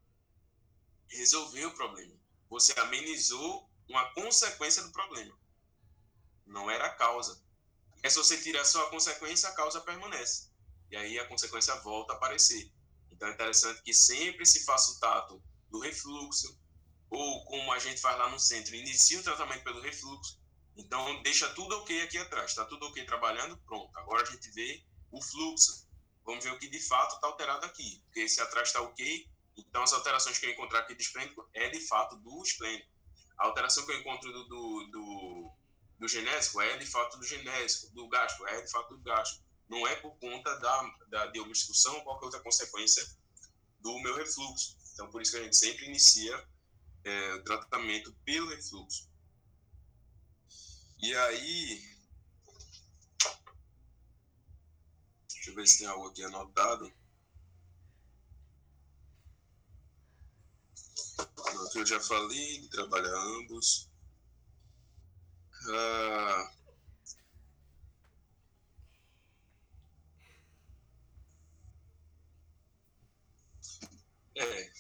resolver o problema. Você amenizou uma consequência do problema. Não era a causa. E se você tira só a consequência, a causa permanece. E aí a consequência volta a aparecer. Então é interessante que sempre se faça o tato do refluxo, ou como a gente faz lá no centro, inicia o tratamento pelo refluxo. Então deixa tudo ok aqui atrás. Está tudo ok trabalhando? Pronto. Agora a gente vê o fluxo. Vamos ver o que de fato está alterado aqui. Porque se atrás está ok, então as alterações que eu encontrar aqui do esplênico é de fato do esplênico. A alteração que eu encontro do, do, do, do genésico é de fato do genésico, do gástrico é de fato do gástrico. Não é por conta da, da, de obstrução ou qualquer outra consequência do meu refluxo. Então, por isso que a gente sempre inicia é, o tratamento pelo refluxo. E aí, deixa eu ver se tem algo aqui anotado. que eu já falei, trabalha ambos. Ah, é,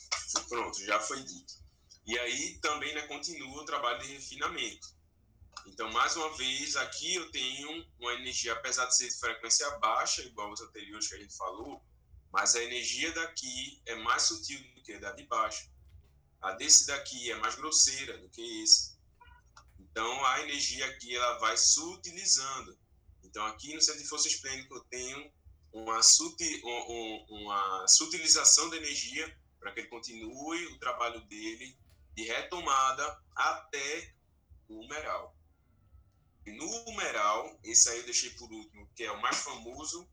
pronto, já foi dito. E aí também né, continua o trabalho de refinamento. Então, mais uma vez, aqui eu tenho uma energia, apesar de ser de frequência baixa, igual os anteriores que a gente falou, mas a energia daqui é mais sutil do que a da de baixo. A desse daqui é mais grosseira do que esse. Então, a energia aqui ela vai sutilizando. Então, aqui no centro de força esplênico, eu tenho uma, sutil, uma sutilização da energia para que ele continue o trabalho dele de retomada até o humeral. No humeral, esse aí eu deixei por último, que é o mais famoso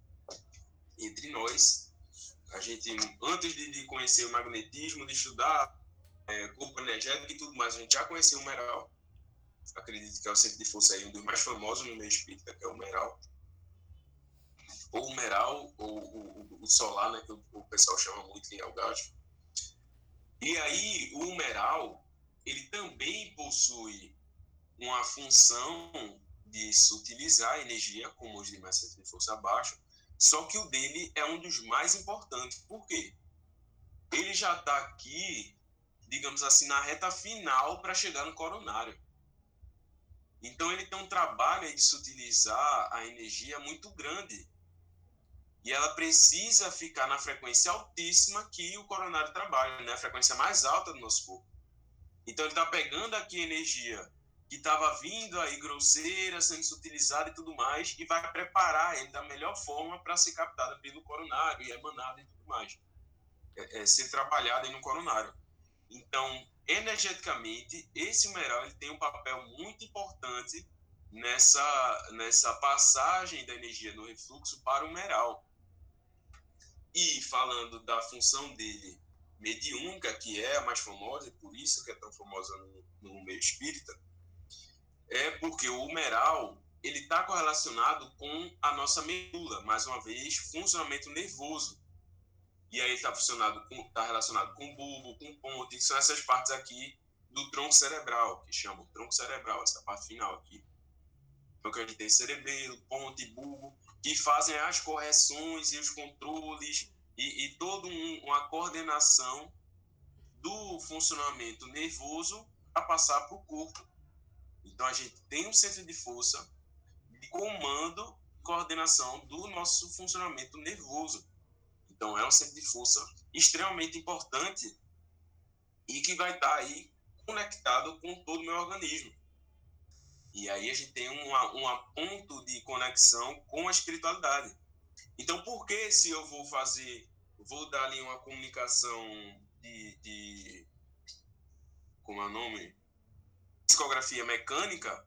entre nós. A gente, antes de, conhecer o magnetismo, de estudar é, corpo energético e tudo mais. A gente já conhecia o Meral. Acredito que é o centro de força aí, um dos mais famosos no meio espírita, que é o Meral. Ou o Meral, ou o, o, Solar, né, que o, o, pessoal chama muito em Algacho. E aí, o Meral, ele também possui uma função de sutilizar a energia, como os demais centros de força abaixo, só que o dele é um dos mais importantes. Por quê? Ele já está aqui digamos assim, na reta final para chegar no coronário. Então ele tem um trabalho de utilizar a energia muito grande. E ela precisa ficar na frequência altíssima que o coronário trabalha, né? a frequência mais alta do nosso corpo. Então ele está pegando aqui energia que estava vindo aí grosseira, sendo utilizada e tudo mais, e vai preparar ele da melhor forma para ser captada pelo coronário e emanada e tudo mais. É, é, ser trabalhada no coronário. Então, energeticamente, esse mineral ele tem um papel muito importante nessa, nessa passagem da energia no refluxo para o mineral. E falando da função dele mediúnica, que é a mais famosa, e por isso que é tão famosa no, no meio espírita, é porque o humeral ele está correlacionado com a nossa medula, mais uma vez, funcionamento nervoso. E aí está tá relacionado com bulbo, com ponte, que são essas partes aqui do tronco cerebral, que chama o tronco cerebral, essa parte final aqui. Então, que a gente tem cerebelo, ponte, bulbo, que fazem as correções e os controles e, e toda um, uma coordenação do funcionamento nervoso para passar para o corpo. Então, a gente tem um centro de força de comando e coordenação do nosso funcionamento nervoso. Então, é um centro de força extremamente importante e que vai estar aí conectado com todo o meu organismo. E aí a gente tem uma ponto de conexão com a espiritualidade. Então, por que se eu vou fazer, vou dar ali uma comunicação de, de como é o nome? Psicografia mecânica,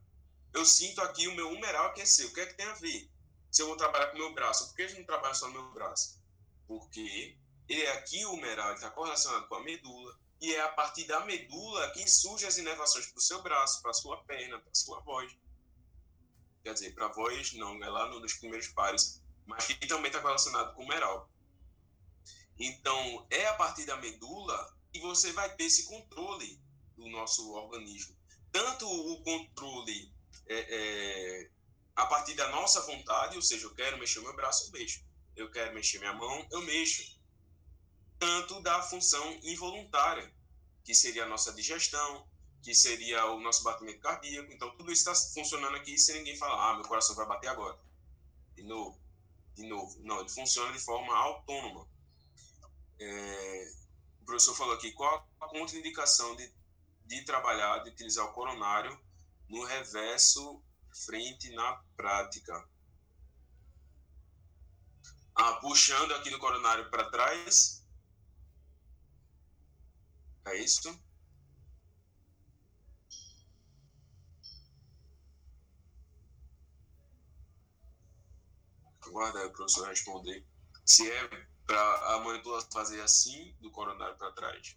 eu sinto aqui o meu humeral aquecer. O que é que tem a ver? Se eu vou trabalhar com o meu braço, por que a gente não trabalha só no meu braço? Porque ele é aqui o humeral está correlacionado com a medula, e é a partir da medula que surgem as inervações para o seu braço, para a sua perna, para a sua voz. Quer dizer, para a voz não, é lá nos primeiros pares, mas que também está relacionado com o humeral. Então, é a partir da medula que você vai ter esse controle do nosso organismo. Tanto o controle é, é, a partir da nossa vontade, ou seja, eu quero mexer meu braço, eu mexo. Eu quero mexer minha mão, eu mexo. Tanto da função involuntária, que seria a nossa digestão, que seria o nosso batimento cardíaco. Então, tudo isso está funcionando aqui sem ninguém falar, ah, meu coração vai bater agora. De novo, de novo. Não, ele funciona de forma autônoma. É, o professor falou aqui, qual a contraindicação de, de trabalhar, de utilizar o coronário no reverso frente na prática? Ah, puxando aqui do coronário para trás. É isso? Aguarda aí o professor responder. Se é para a manipulação fazer assim, do coronário para trás.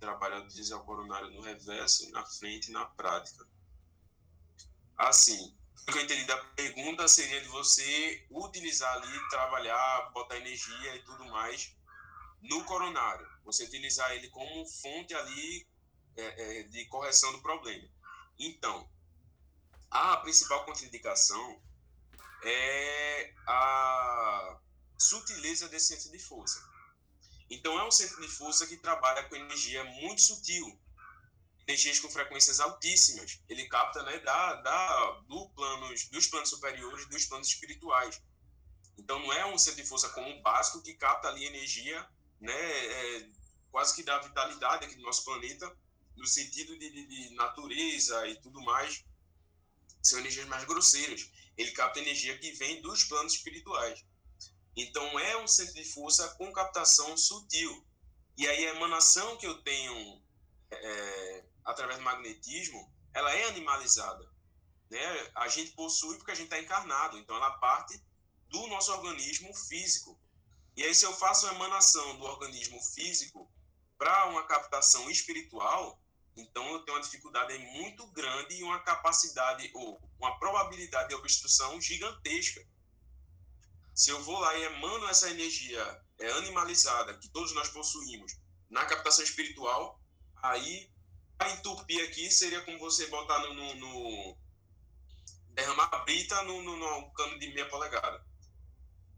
Trabalhar utilizar o coronário no reverso, na frente e na prática. Assim, o que eu entendi da pergunta seria de você utilizar ali, trabalhar, botar energia e tudo mais no coronário. Você utilizar ele como fonte ali é, é, de correção do problema. Então, a principal contraindicação é a sutileza desse centro de força. Então, é um centro de força que trabalha com energia muito sutil, energias com frequências altíssimas. Ele capta né, da, da, do dos planos superiores, dos planos espirituais. Então, não é um centro de força como um básico que capta ali energia, né, é, quase que da vitalidade aqui do nosso planeta, no sentido de, de, de natureza e tudo mais. São energias mais grosseiras. Ele capta energia que vem dos planos espirituais. Então, é um centro de força com captação sutil. E aí, a emanação que eu tenho é, através do magnetismo, ela é animalizada. Né? A gente possui porque a gente está encarnado. Então, ela parte do nosso organismo físico. E aí, se eu faço uma emanação do organismo físico para uma captação espiritual, então eu tenho uma dificuldade muito grande e uma capacidade ou uma probabilidade de obstrução gigantesca. Se eu vou lá e emano essa energia é, animalizada que todos nós possuímos na captação espiritual, aí a entupir aqui seria como você botar no, no, no derramar a brita no, no, no, cano de meia polegada.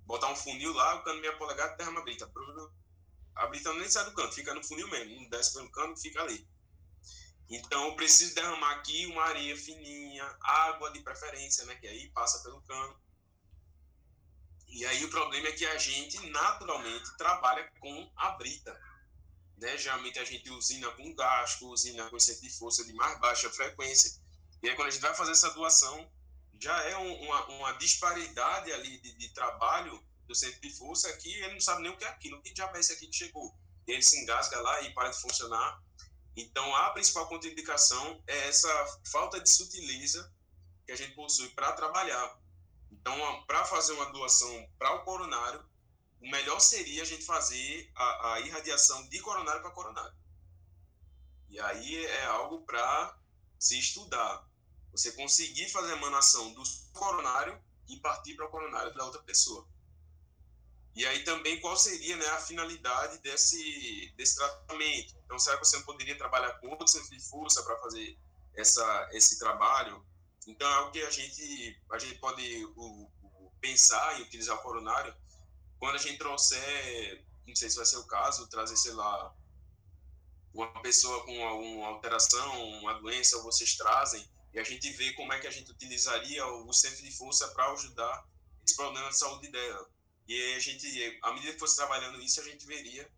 Botar um funil lá, o cano de meia polegada derrama a brita. A brita nem sai do cano, fica no funil mesmo, não desce pelo cano, fica ali. Então eu preciso derramar aqui uma areia fininha, água de preferência, né, que aí passa pelo cano e aí o problema é que a gente naturalmente trabalha com a brita. Né? Geralmente a gente usina com gasto, usina com centro de força de mais baixa frequência. E aí quando a gente vai fazer essa doação, já é um, uma, uma, disparidade ali de, de, trabalho do centro de força que ele não sabe nem o que é aquilo, que diabo é aqui que chegou. E ele se engasga lá e para de funcionar. Então a principal contraindicação é essa falta de sutileza que a gente possui para trabalhar. Então, para fazer uma doação para o coronário, o melhor seria a gente fazer a, a irradiação de coronário para coronário. E aí é algo para se estudar. Você conseguir fazer a emanação do coronário e partir para o coronário da outra pessoa. E aí também qual seria né, a finalidade desse, desse tratamento? Então, será que você não poderia trabalhar com outro centro de força para fazer essa, esse trabalho? Então, é o que a gente, a gente pode o, o, pensar em utilizar o coronário quando a gente trouxer, não sei se vai ser o caso, trazer, sei lá, uma pessoa com alguma alteração, uma doença, vocês trazem, e a gente vê como é que a gente utilizaria o centro de força para ajudar esse problema de saúde dela. E aí a gente, à medida que fosse trabalhando isso, a gente veria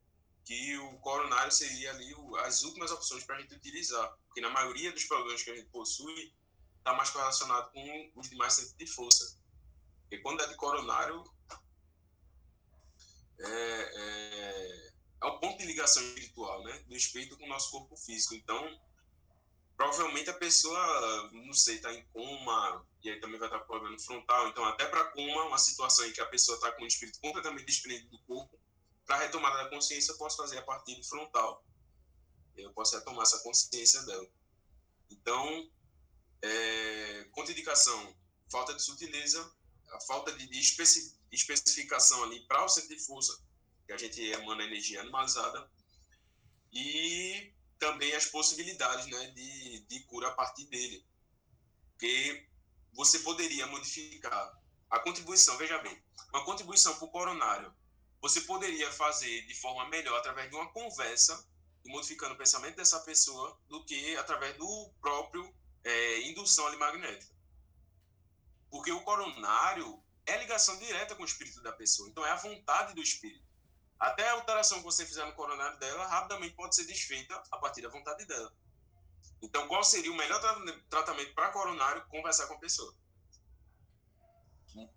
que o coronário seria ali as últimas opções para a gente utilizar. Porque na maioria dos problemas que a gente possui, está mais correlacionado com os demais centros de força. Porque quando é de coronário, é, é, é o ponto de ligação espiritual, né? Do espírito com o nosso corpo físico. Então, provavelmente a pessoa, não sei, está em coma, e aí também vai estar com problema frontal. Então, até para coma, uma situação em que a pessoa está com o espírito completamente desprendido do corpo, para retomada da consciência, eu posso fazer a partir do frontal. Eu posso retomar essa consciência dela. Então, é, contraindicação, falta de sutileza, a falta de, especi, especificação ali para o centro de força, que a gente emana energia animalizada, e também as possibilidades né, de, de cura a partir dele. Porque você poderia modificar a contribuição, veja bem, uma contribuição para o coronário, você poderia fazer de forma melhor através de uma conversa modificando o pensamento dessa pessoa do que através do próprio é, indução ali magnética. Porque o coronário é ligação direta com o espírito da pessoa, então é a vontade do espírito. Até a alteração que você fizer no coronário dela, rapidamente pode ser desfeita a partir da vontade dela. Então, qual seria o melhor tratamento para coronário? Conversar com a pessoa.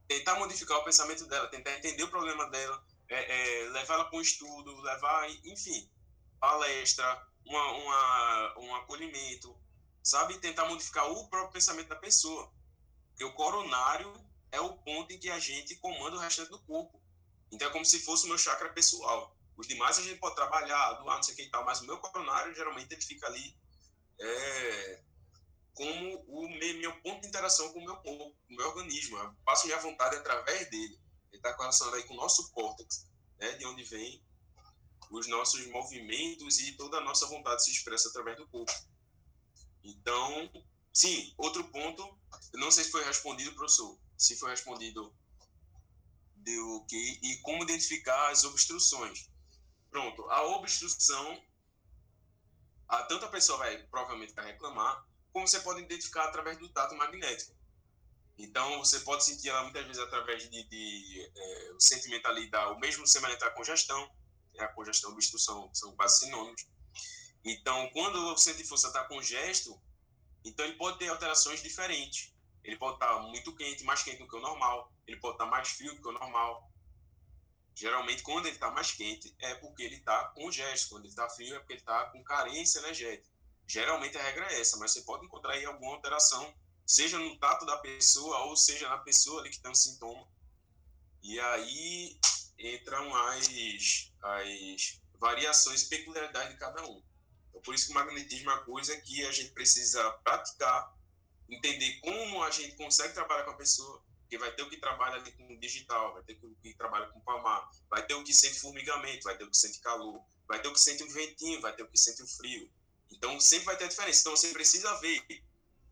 Tentar modificar o pensamento dela, tentar entender o problema dela, é, é, levar ela para um estudo, levar, enfim, palestra, uma, uma, um acolhimento, sabe? Tentar modificar o próprio pensamento da pessoa. Porque o coronário é o ponto em que a gente comanda o restante do corpo. Então é como se fosse o meu chakra pessoal. Os demais a gente pode trabalhar, doar, não sei o que e tal, mas o meu coronário, geralmente, ele fica ali é, como o meu, meu, ponto de interação com o meu corpo, com o meu organismo. Eu passo minha vontade através dele. Ele está relacionado aí com o nosso córtex, né, de onde vem os nossos movimentos e toda a nossa vontade se expressa através do corpo. Então, sim, outro ponto, eu não sei se foi respondido, professor, se foi respondido do que e como identificar as obstruções. Pronto, a obstrução, a, tanto a pessoa vai provavelmente vai reclamar, como você pode identificar através do tato magnético. Então, você pode sentir ela muitas vezes através de, de, é, o sentimento ali da, o mesmo semelhante à congestão, é a congestão e obstrução são quase sinônimos. Então, quando o centro de força está congesto, então ele pode ter alterações diferentes. Ele pode estar muito quente, mais quente do que o normal. Ele pode estar mais frio do que o normal. Geralmente, quando ele está mais quente, é porque ele está congesto. Quando ele está frio, é porque ele está com carência energética. Geralmente, a regra é essa, mas você pode encontrar aí alguma alteração, seja no tato da pessoa ou seja na pessoa ali que tem um sintoma. E aí, entram as, as variações e peculiaridades de cada um. Então, por isso que o magnetismo é uma coisa que a gente precisa praticar, entender como a gente consegue trabalhar com a pessoa, porque vai ter o que trabalha ali com digital, vai ter o que trabalha com palmar, vai ter o que sente formigamento, vai ter o que sente calor, vai ter o que sente o ventinho, vai ter o que sente o frio. Então, sempre vai ter diferença. Então, você precisa ver.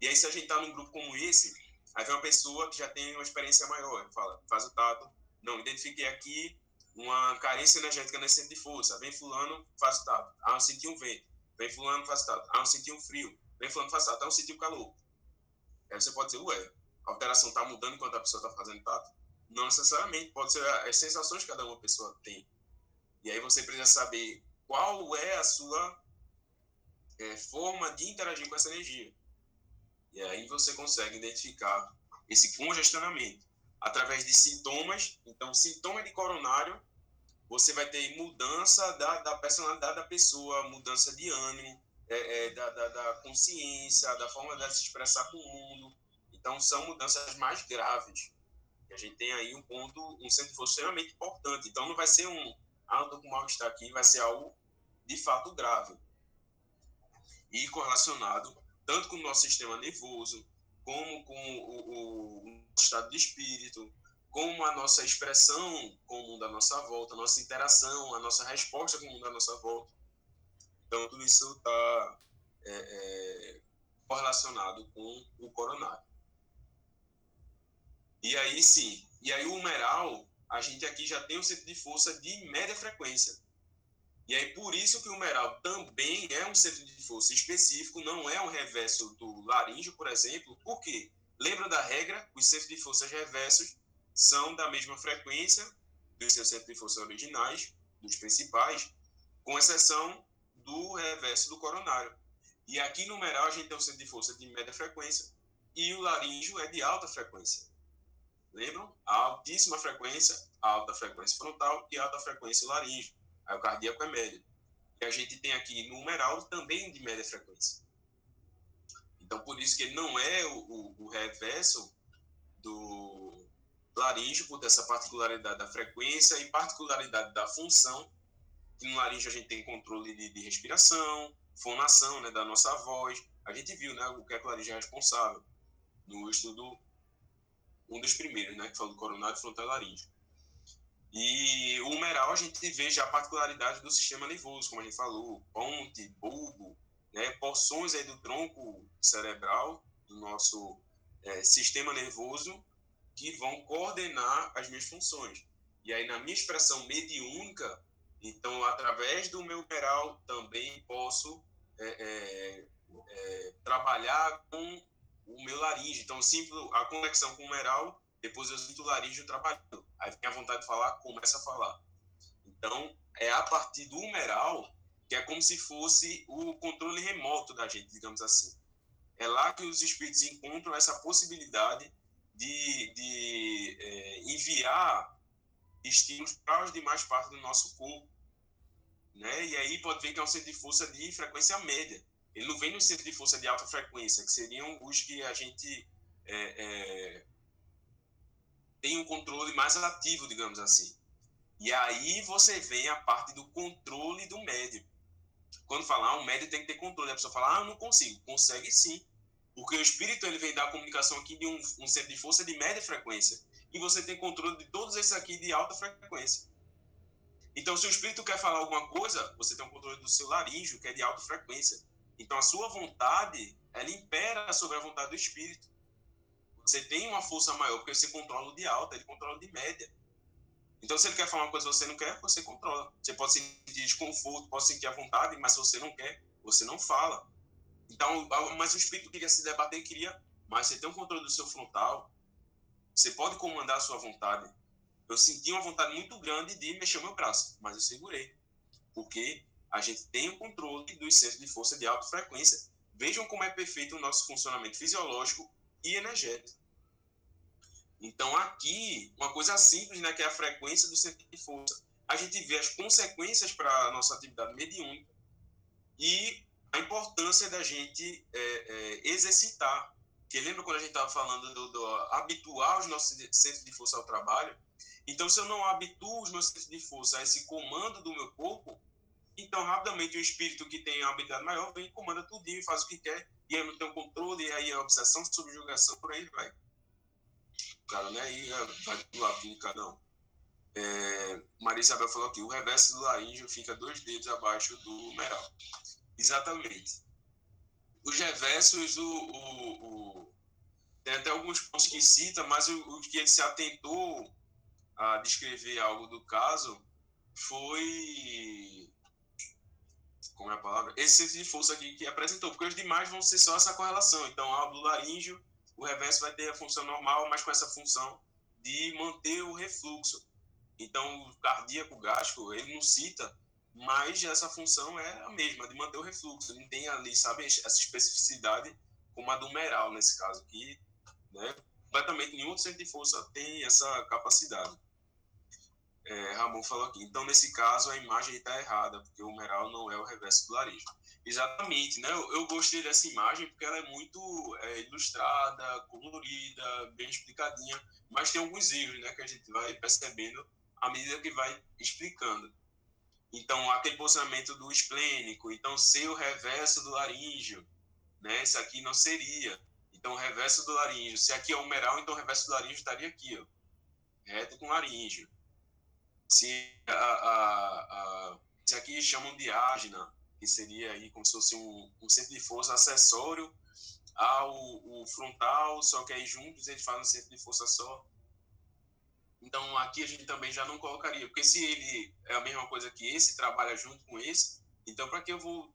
E aí, se a gente está num grupo como esse, aí vem uma pessoa que já tem uma experiência maior, fala, faz o tato, não, identifiquei aqui uma carência energética nesse centro de força. Vem fulano, faz o tato. Ah, eu senti um vento. Vem fulano, faz o tato. Ah, eu senti um frio. Vem fulano, faz o tato. Ah, eu senti um calor. Aí você pode dizer, ué, a alteração está mudando enquanto a pessoa está fazendo tato? Não necessariamente. Pode ser as sensações que cada uma pessoa tem. E aí você precisa saber qual é a sua é, forma de interagir com essa energia. E aí você consegue identificar esse congestionamento através de sintomas. Então, sintoma de coronário, você vai ter mudança da, da personalidade da pessoa, mudança de ânimo, é, é, da, da, da, consciência, da forma de se expressar com o mundo. Então, são mudanças mais graves. E a gente tem aí um ponto, um centro extremamente importante. Então, não vai ser um, ah, com mal-estar aqui, vai ser algo de fato grave. E correlacionado tanto com o nosso sistema nervoso, como com o, o estado de espírito, como a nossa expressão com o mundo à nossa volta, a nossa interação, a nossa resposta com o mundo à nossa volta. Então, tudo isso está é, é, correlacionado com o coronário. E aí, sim, e aí o humeral, a gente aqui já tem um centro de força de média frequência. E aí, por isso que o humeral também é um centro de força específico, não é um reverso do laríngeo, por exemplo. Por quê? Lembra da regra? Os centros de forças reversos são da mesma frequência dos seus centros de força originais, dos principais, com exceção do reverso do coronário. E aqui no numeral a gente tem um centro de força de média frequência e o laríngeo é de alta frequência. Lembram? A altíssima frequência, a alta frequência frontal e alta frequência laríngeo. Aí o cardíaco é médio. E a gente tem aqui no numeral também de média frequência. Então, por isso que ele não é o, o, o reverso do laríngeo, por essa particularidade da frequência e particularidade da função. Que no laríngeo a gente tem controle de, de respiração, fonação né, da nossa voz. A gente viu né, o que a laringe é responsável no estudo, um dos primeiros, né, que falou do coronário frontal laríngeo. E o humeral a gente vê já a particularidade do sistema nervoso, como a gente falou, ponte, bulbo, né, porções aí do tronco cerebral do nosso é, sistema nervoso que vão coordenar as minhas funções. E aí, na minha expressão mediúnica, então, através do meu humeral, também posso é, é, é, trabalhar com o meu laringe. Então, sinto a conexão com o humeral, depois eu sinto o laringe trabalhando. Aí vem a vontade de falar, começa a falar. Então, é a partir do humeral que é como se fosse o controle remoto da gente, digamos assim. É lá que os espíritos encontram essa possibilidade de, de é, enviar estímulos para as demais partes do nosso corpo. Né? E aí pode ver que é um centro de força de frequência média. Ele não vem no centro de força de alta frequência, que seriam os que a gente é, é, tem um controle mais ativo, digamos assim. E aí você vem a parte do controle do médio. Quando falar, um médio tem que ter controle. A pessoa fala, ah, não consigo. Consegue sim. Porque o espírito ele vem dar comunicação aqui de um, um centro de força de média frequência. E você tem controle de todos esses aqui de alta frequência. Então, se o espírito quer falar alguma coisa, você tem um controle do seu laríngeo, que é de alta frequência. Então, a sua vontade, ela impera sobre a vontade do espírito. Você tem uma força maior, porque você controla o de alta, ele controla o de média. Então, se ele quer falar uma coisa que você não quer, você controla. Você pode sentir desconforto, pode sentir a vontade, mas se você não quer, você não fala. Então, mas o espírito queria se debater, queria, mas você tem um controle do seu frontal, você pode comandar a sua vontade. Eu senti uma vontade muito grande de mexer o meu braço, mas eu segurei. Porque a gente tem o controle dos centros de força de alta frequência. Vejam como é perfeito o nosso funcionamento fisiológico e energético. Então, aqui, uma coisa simples, né, que é a frequência do centro de força. A gente vê as consequências para a nossa atividade mediúnica e a importância da gente é, é, exercitar. Porque lembra quando a gente estava falando do, do, habituar os nossos centros de força ao trabalho? Então, se eu não habituo os meus centros de força a esse comando do meu corpo, então rapidamente o espírito que tem uma habilidade maior vem e comanda tudinho e faz o que quer, e aí não tem o controle, e aí a obsessão, subjugação, por aí vai. Cara, né? Aí vai lá de cada um. É, Maria Isabel falou aqui: o reverso do laríngeo fica dois dedos abaixo do meral. Exatamente. Os reversos, o, o, o, tem até alguns pontos que cita, mas o, o que ele se atentou a descrever algo do caso foi como é a palavra? Esse centro de força aqui que apresentou, porque os demais vão ser só essa correlação. Então, a do laríngeo, o reverso vai ter a função normal, mas com essa função de manter o refluxo. Então, o cardíaco gástrico, ele não cita, mas essa função é a mesma, de manter o refluxo. Não tem ali, sabe, essa especificidade como a do meral, nesse caso aqui, né? Completamente nenhum centro de força tem essa capacidade. É, Ramon falou aqui. Então, nesse caso, a imagem está errada, porque o humeral não é o reverso do laríngeo. Exatamente, né? Eu, eu, gostei dessa imagem porque ela é muito é, ilustrada, colorida, bem explicadinha, mas tem alguns erros, né, que a gente vai percebendo à medida que vai explicando. Então, aquele posicionamento do esplênico, então ser o reverso do laríngeo, né? Isso aqui não seria. Então, o reverso do laríngeo. Se aqui é o humeral, então o reverso do laríngeo estaria aqui, ó, reto com laríngeo. Se a, a, a, isso aqui chamam de ágina, que seria aí como se fosse um, um centro de força acessório ao frontal, só que aí juntos eles fazem um centro de força só. Então aqui a gente também já não colocaria, porque se ele é a mesma coisa que esse, trabalha junto com esse, então para que eu vou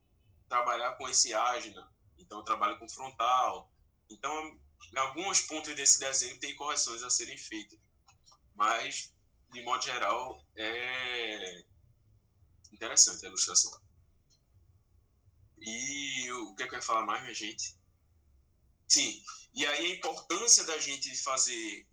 trabalhar com esse ágina? Então eu trabalho com frontal. Então, em alguns pontos desse desenho tem correções a serem feitas. Mas, de modo geral, é interessante a ilustração. E o que, é que eu ia falar mais, minha gente? Sim, e aí a importância da gente fazer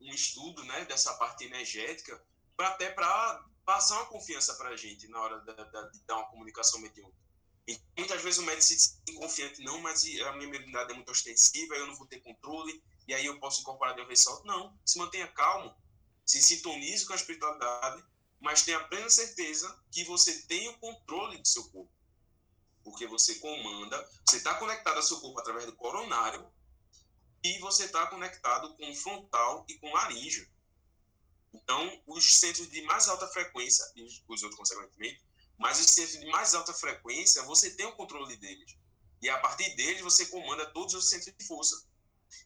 um estudo né, dessa parte energética, pra, até para passar uma confiança para a gente na hora de, de, de, dar uma comunicação mediúnica. E muitas vezes o médico se sente confiante, não, mas a minha imunidade é muito ostensiva, eu não vou ter controle, e aí eu posso incorporar de uma vez só. Não, se mantenha calmo, se sintonize com a espiritualidade, mas tenha plena certeza que você tem o controle do seu corpo. Porque você comanda, você está conectado ao seu corpo através do coronário, e você está conectado com o frontal e com o laríngeo. Então, os centros de mais alta frequência, e os outros consequentemente, mas os centros de mais alta frequência, você tem o controle deles. E a partir deles, você comanda todos os centros de força.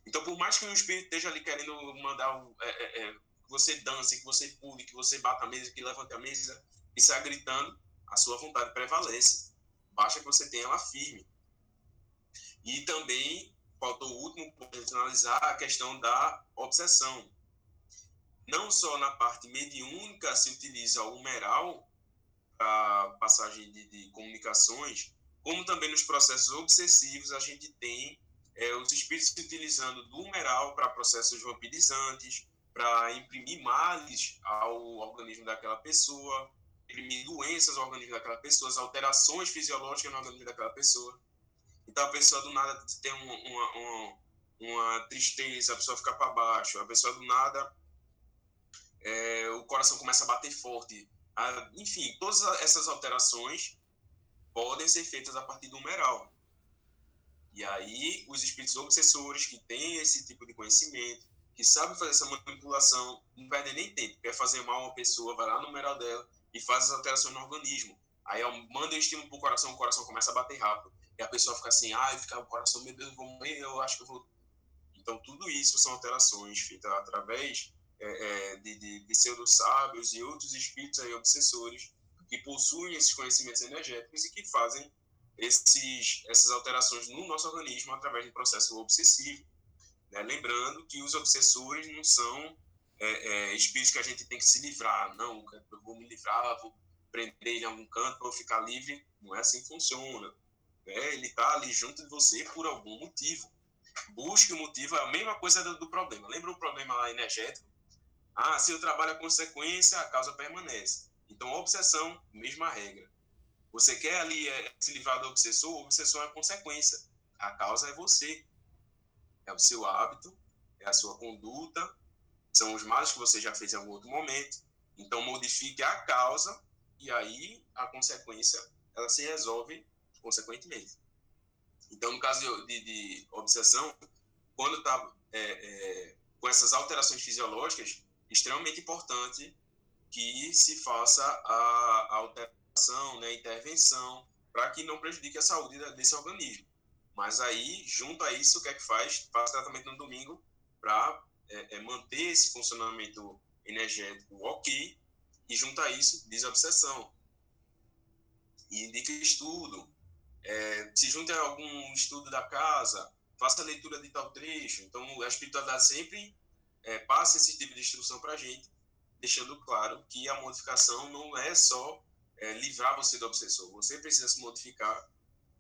Então, por mais que o espírito esteja ali querendo mandar é, é, é, você dance, que você pule, que você bata a mesa, que levante a mesa e saia gritando, a sua vontade prevalece. Basta que você tenha ela firme. E também faltou o último ponto de analisar a questão da obsessão. Não só na parte mediúnica se utiliza o humeral para passagem de, de, comunicações, como também nos processos obsessivos a gente tem é, os espíritos utilizando do humeral para processos vampirizantes, para imprimir males ao organismo daquela pessoa, imprimir doenças ao organismo daquela pessoa, alterações fisiológicas no organismo daquela pessoa. Então a pessoa do nada tem uma, uma, uma, uma tristeza, a pessoa fica para baixo, a pessoa do nada é, o coração começa a bater forte. Ah, enfim, todas essas alterações podem ser feitas a partir do humeral. E aí, os espíritos obsessores que têm esse tipo de conhecimento, que sabem fazer essa manipulação, não perdem nem tempo. Quer fazer mal a uma pessoa, vai lá no humeral dela e faz as alterações no organismo. Aí manda o estímulo para o coração, o coração começa a bater rápido e a pessoa fica assim, ah, fica o coração, meu Deus, eu vou morrer, eu acho que eu vou. Então, tudo isso são alterações feitas através é, é, de, de pseudo-sábios e outros espíritos aí, obsessores que possuem esses conhecimentos energéticos e que fazem esses, essas alterações no nosso organismo através de processo obsessivo. Né? Lembrando que os obsessores não são é, é, espíritos que a gente tem que se livrar, não, eu vou me livrar, vou prender ele em algum canto para eu ficar livre. Não é assim que funciona. Né? Ele está ali junto de você por algum motivo. Busque o motivo, é a mesma coisa do, do problema. Lembra o problema lá energético? Ah, se eu trabalho a consequência, a causa permanece. Então, obsessão, mesma regra. Você quer ali é, se livrar do obsessor, o obsessor é consequência. A causa é você. É o seu hábito, é a sua conduta, são os males que você já fez em algum outro momento. Então, modifique a causa e aí a consequência ela se resolve consequentemente. Então, no caso de, de, obsessão, quando está é, é, com essas alterações fisiológicas, extremamente importante que se faça a, a alteração, né, a intervenção, para que não prejudique a saúde desse organismo. Mas aí, junto a isso, o que é que faz? Faz tratamento no domingo para é, é, manter esse funcionamento energético ok, e junto a isso, desobsessão. E indica estudo, é, se junta a algum estudo da casa, faça leitura de tal trecho. Então, a espiritualidade sempre é, passa esse tipo de instrução para a gente, deixando claro que a modificação não é só é, livrar você do obsessor. Você precisa se modificar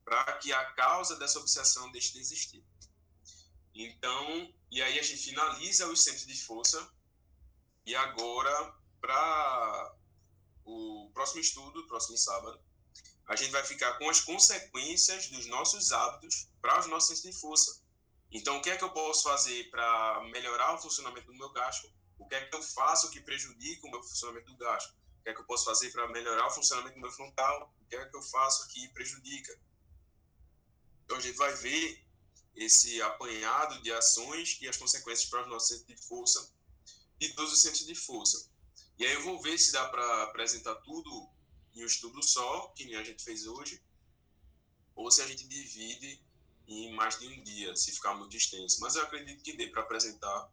para que a causa dessa obsessão deixe de existir. Então, e aí a gente finaliza os centros de força. E agora, para o próximo estudo, próximo sábado, a gente vai ficar com as consequências dos nossos hábitos para os nossos centros de força. Então, o que é que eu posso fazer para melhorar o funcionamento do meu gasto? O que é que eu faço que prejudica o meu funcionamento do gasto? O que é que eu posso fazer para melhorar o funcionamento do meu frontal? O que é que eu faço que prejudica? Então, a gente vai ver esse apanhado de ações e as consequências para os nossos centros de força e todos os centros de força. E aí eu vou ver se dá para apresentar tudo em um estudo só, que a gente fez hoje, ou se a gente divide em mais de um dia, se ficar muito extenso. Mas eu acredito que dê para apresentar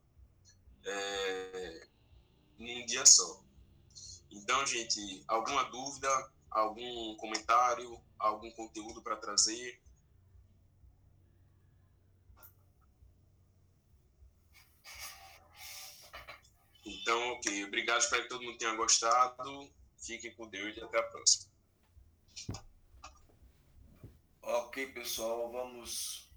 é, em um dia só. Então, gente, alguma dúvida, algum comentário, algum conteúdo para trazer? Então, ok. Obrigado, espero que todo mundo tenha gostado. Fiquem com Deus e até a próxima. Ok, pessoal, vamos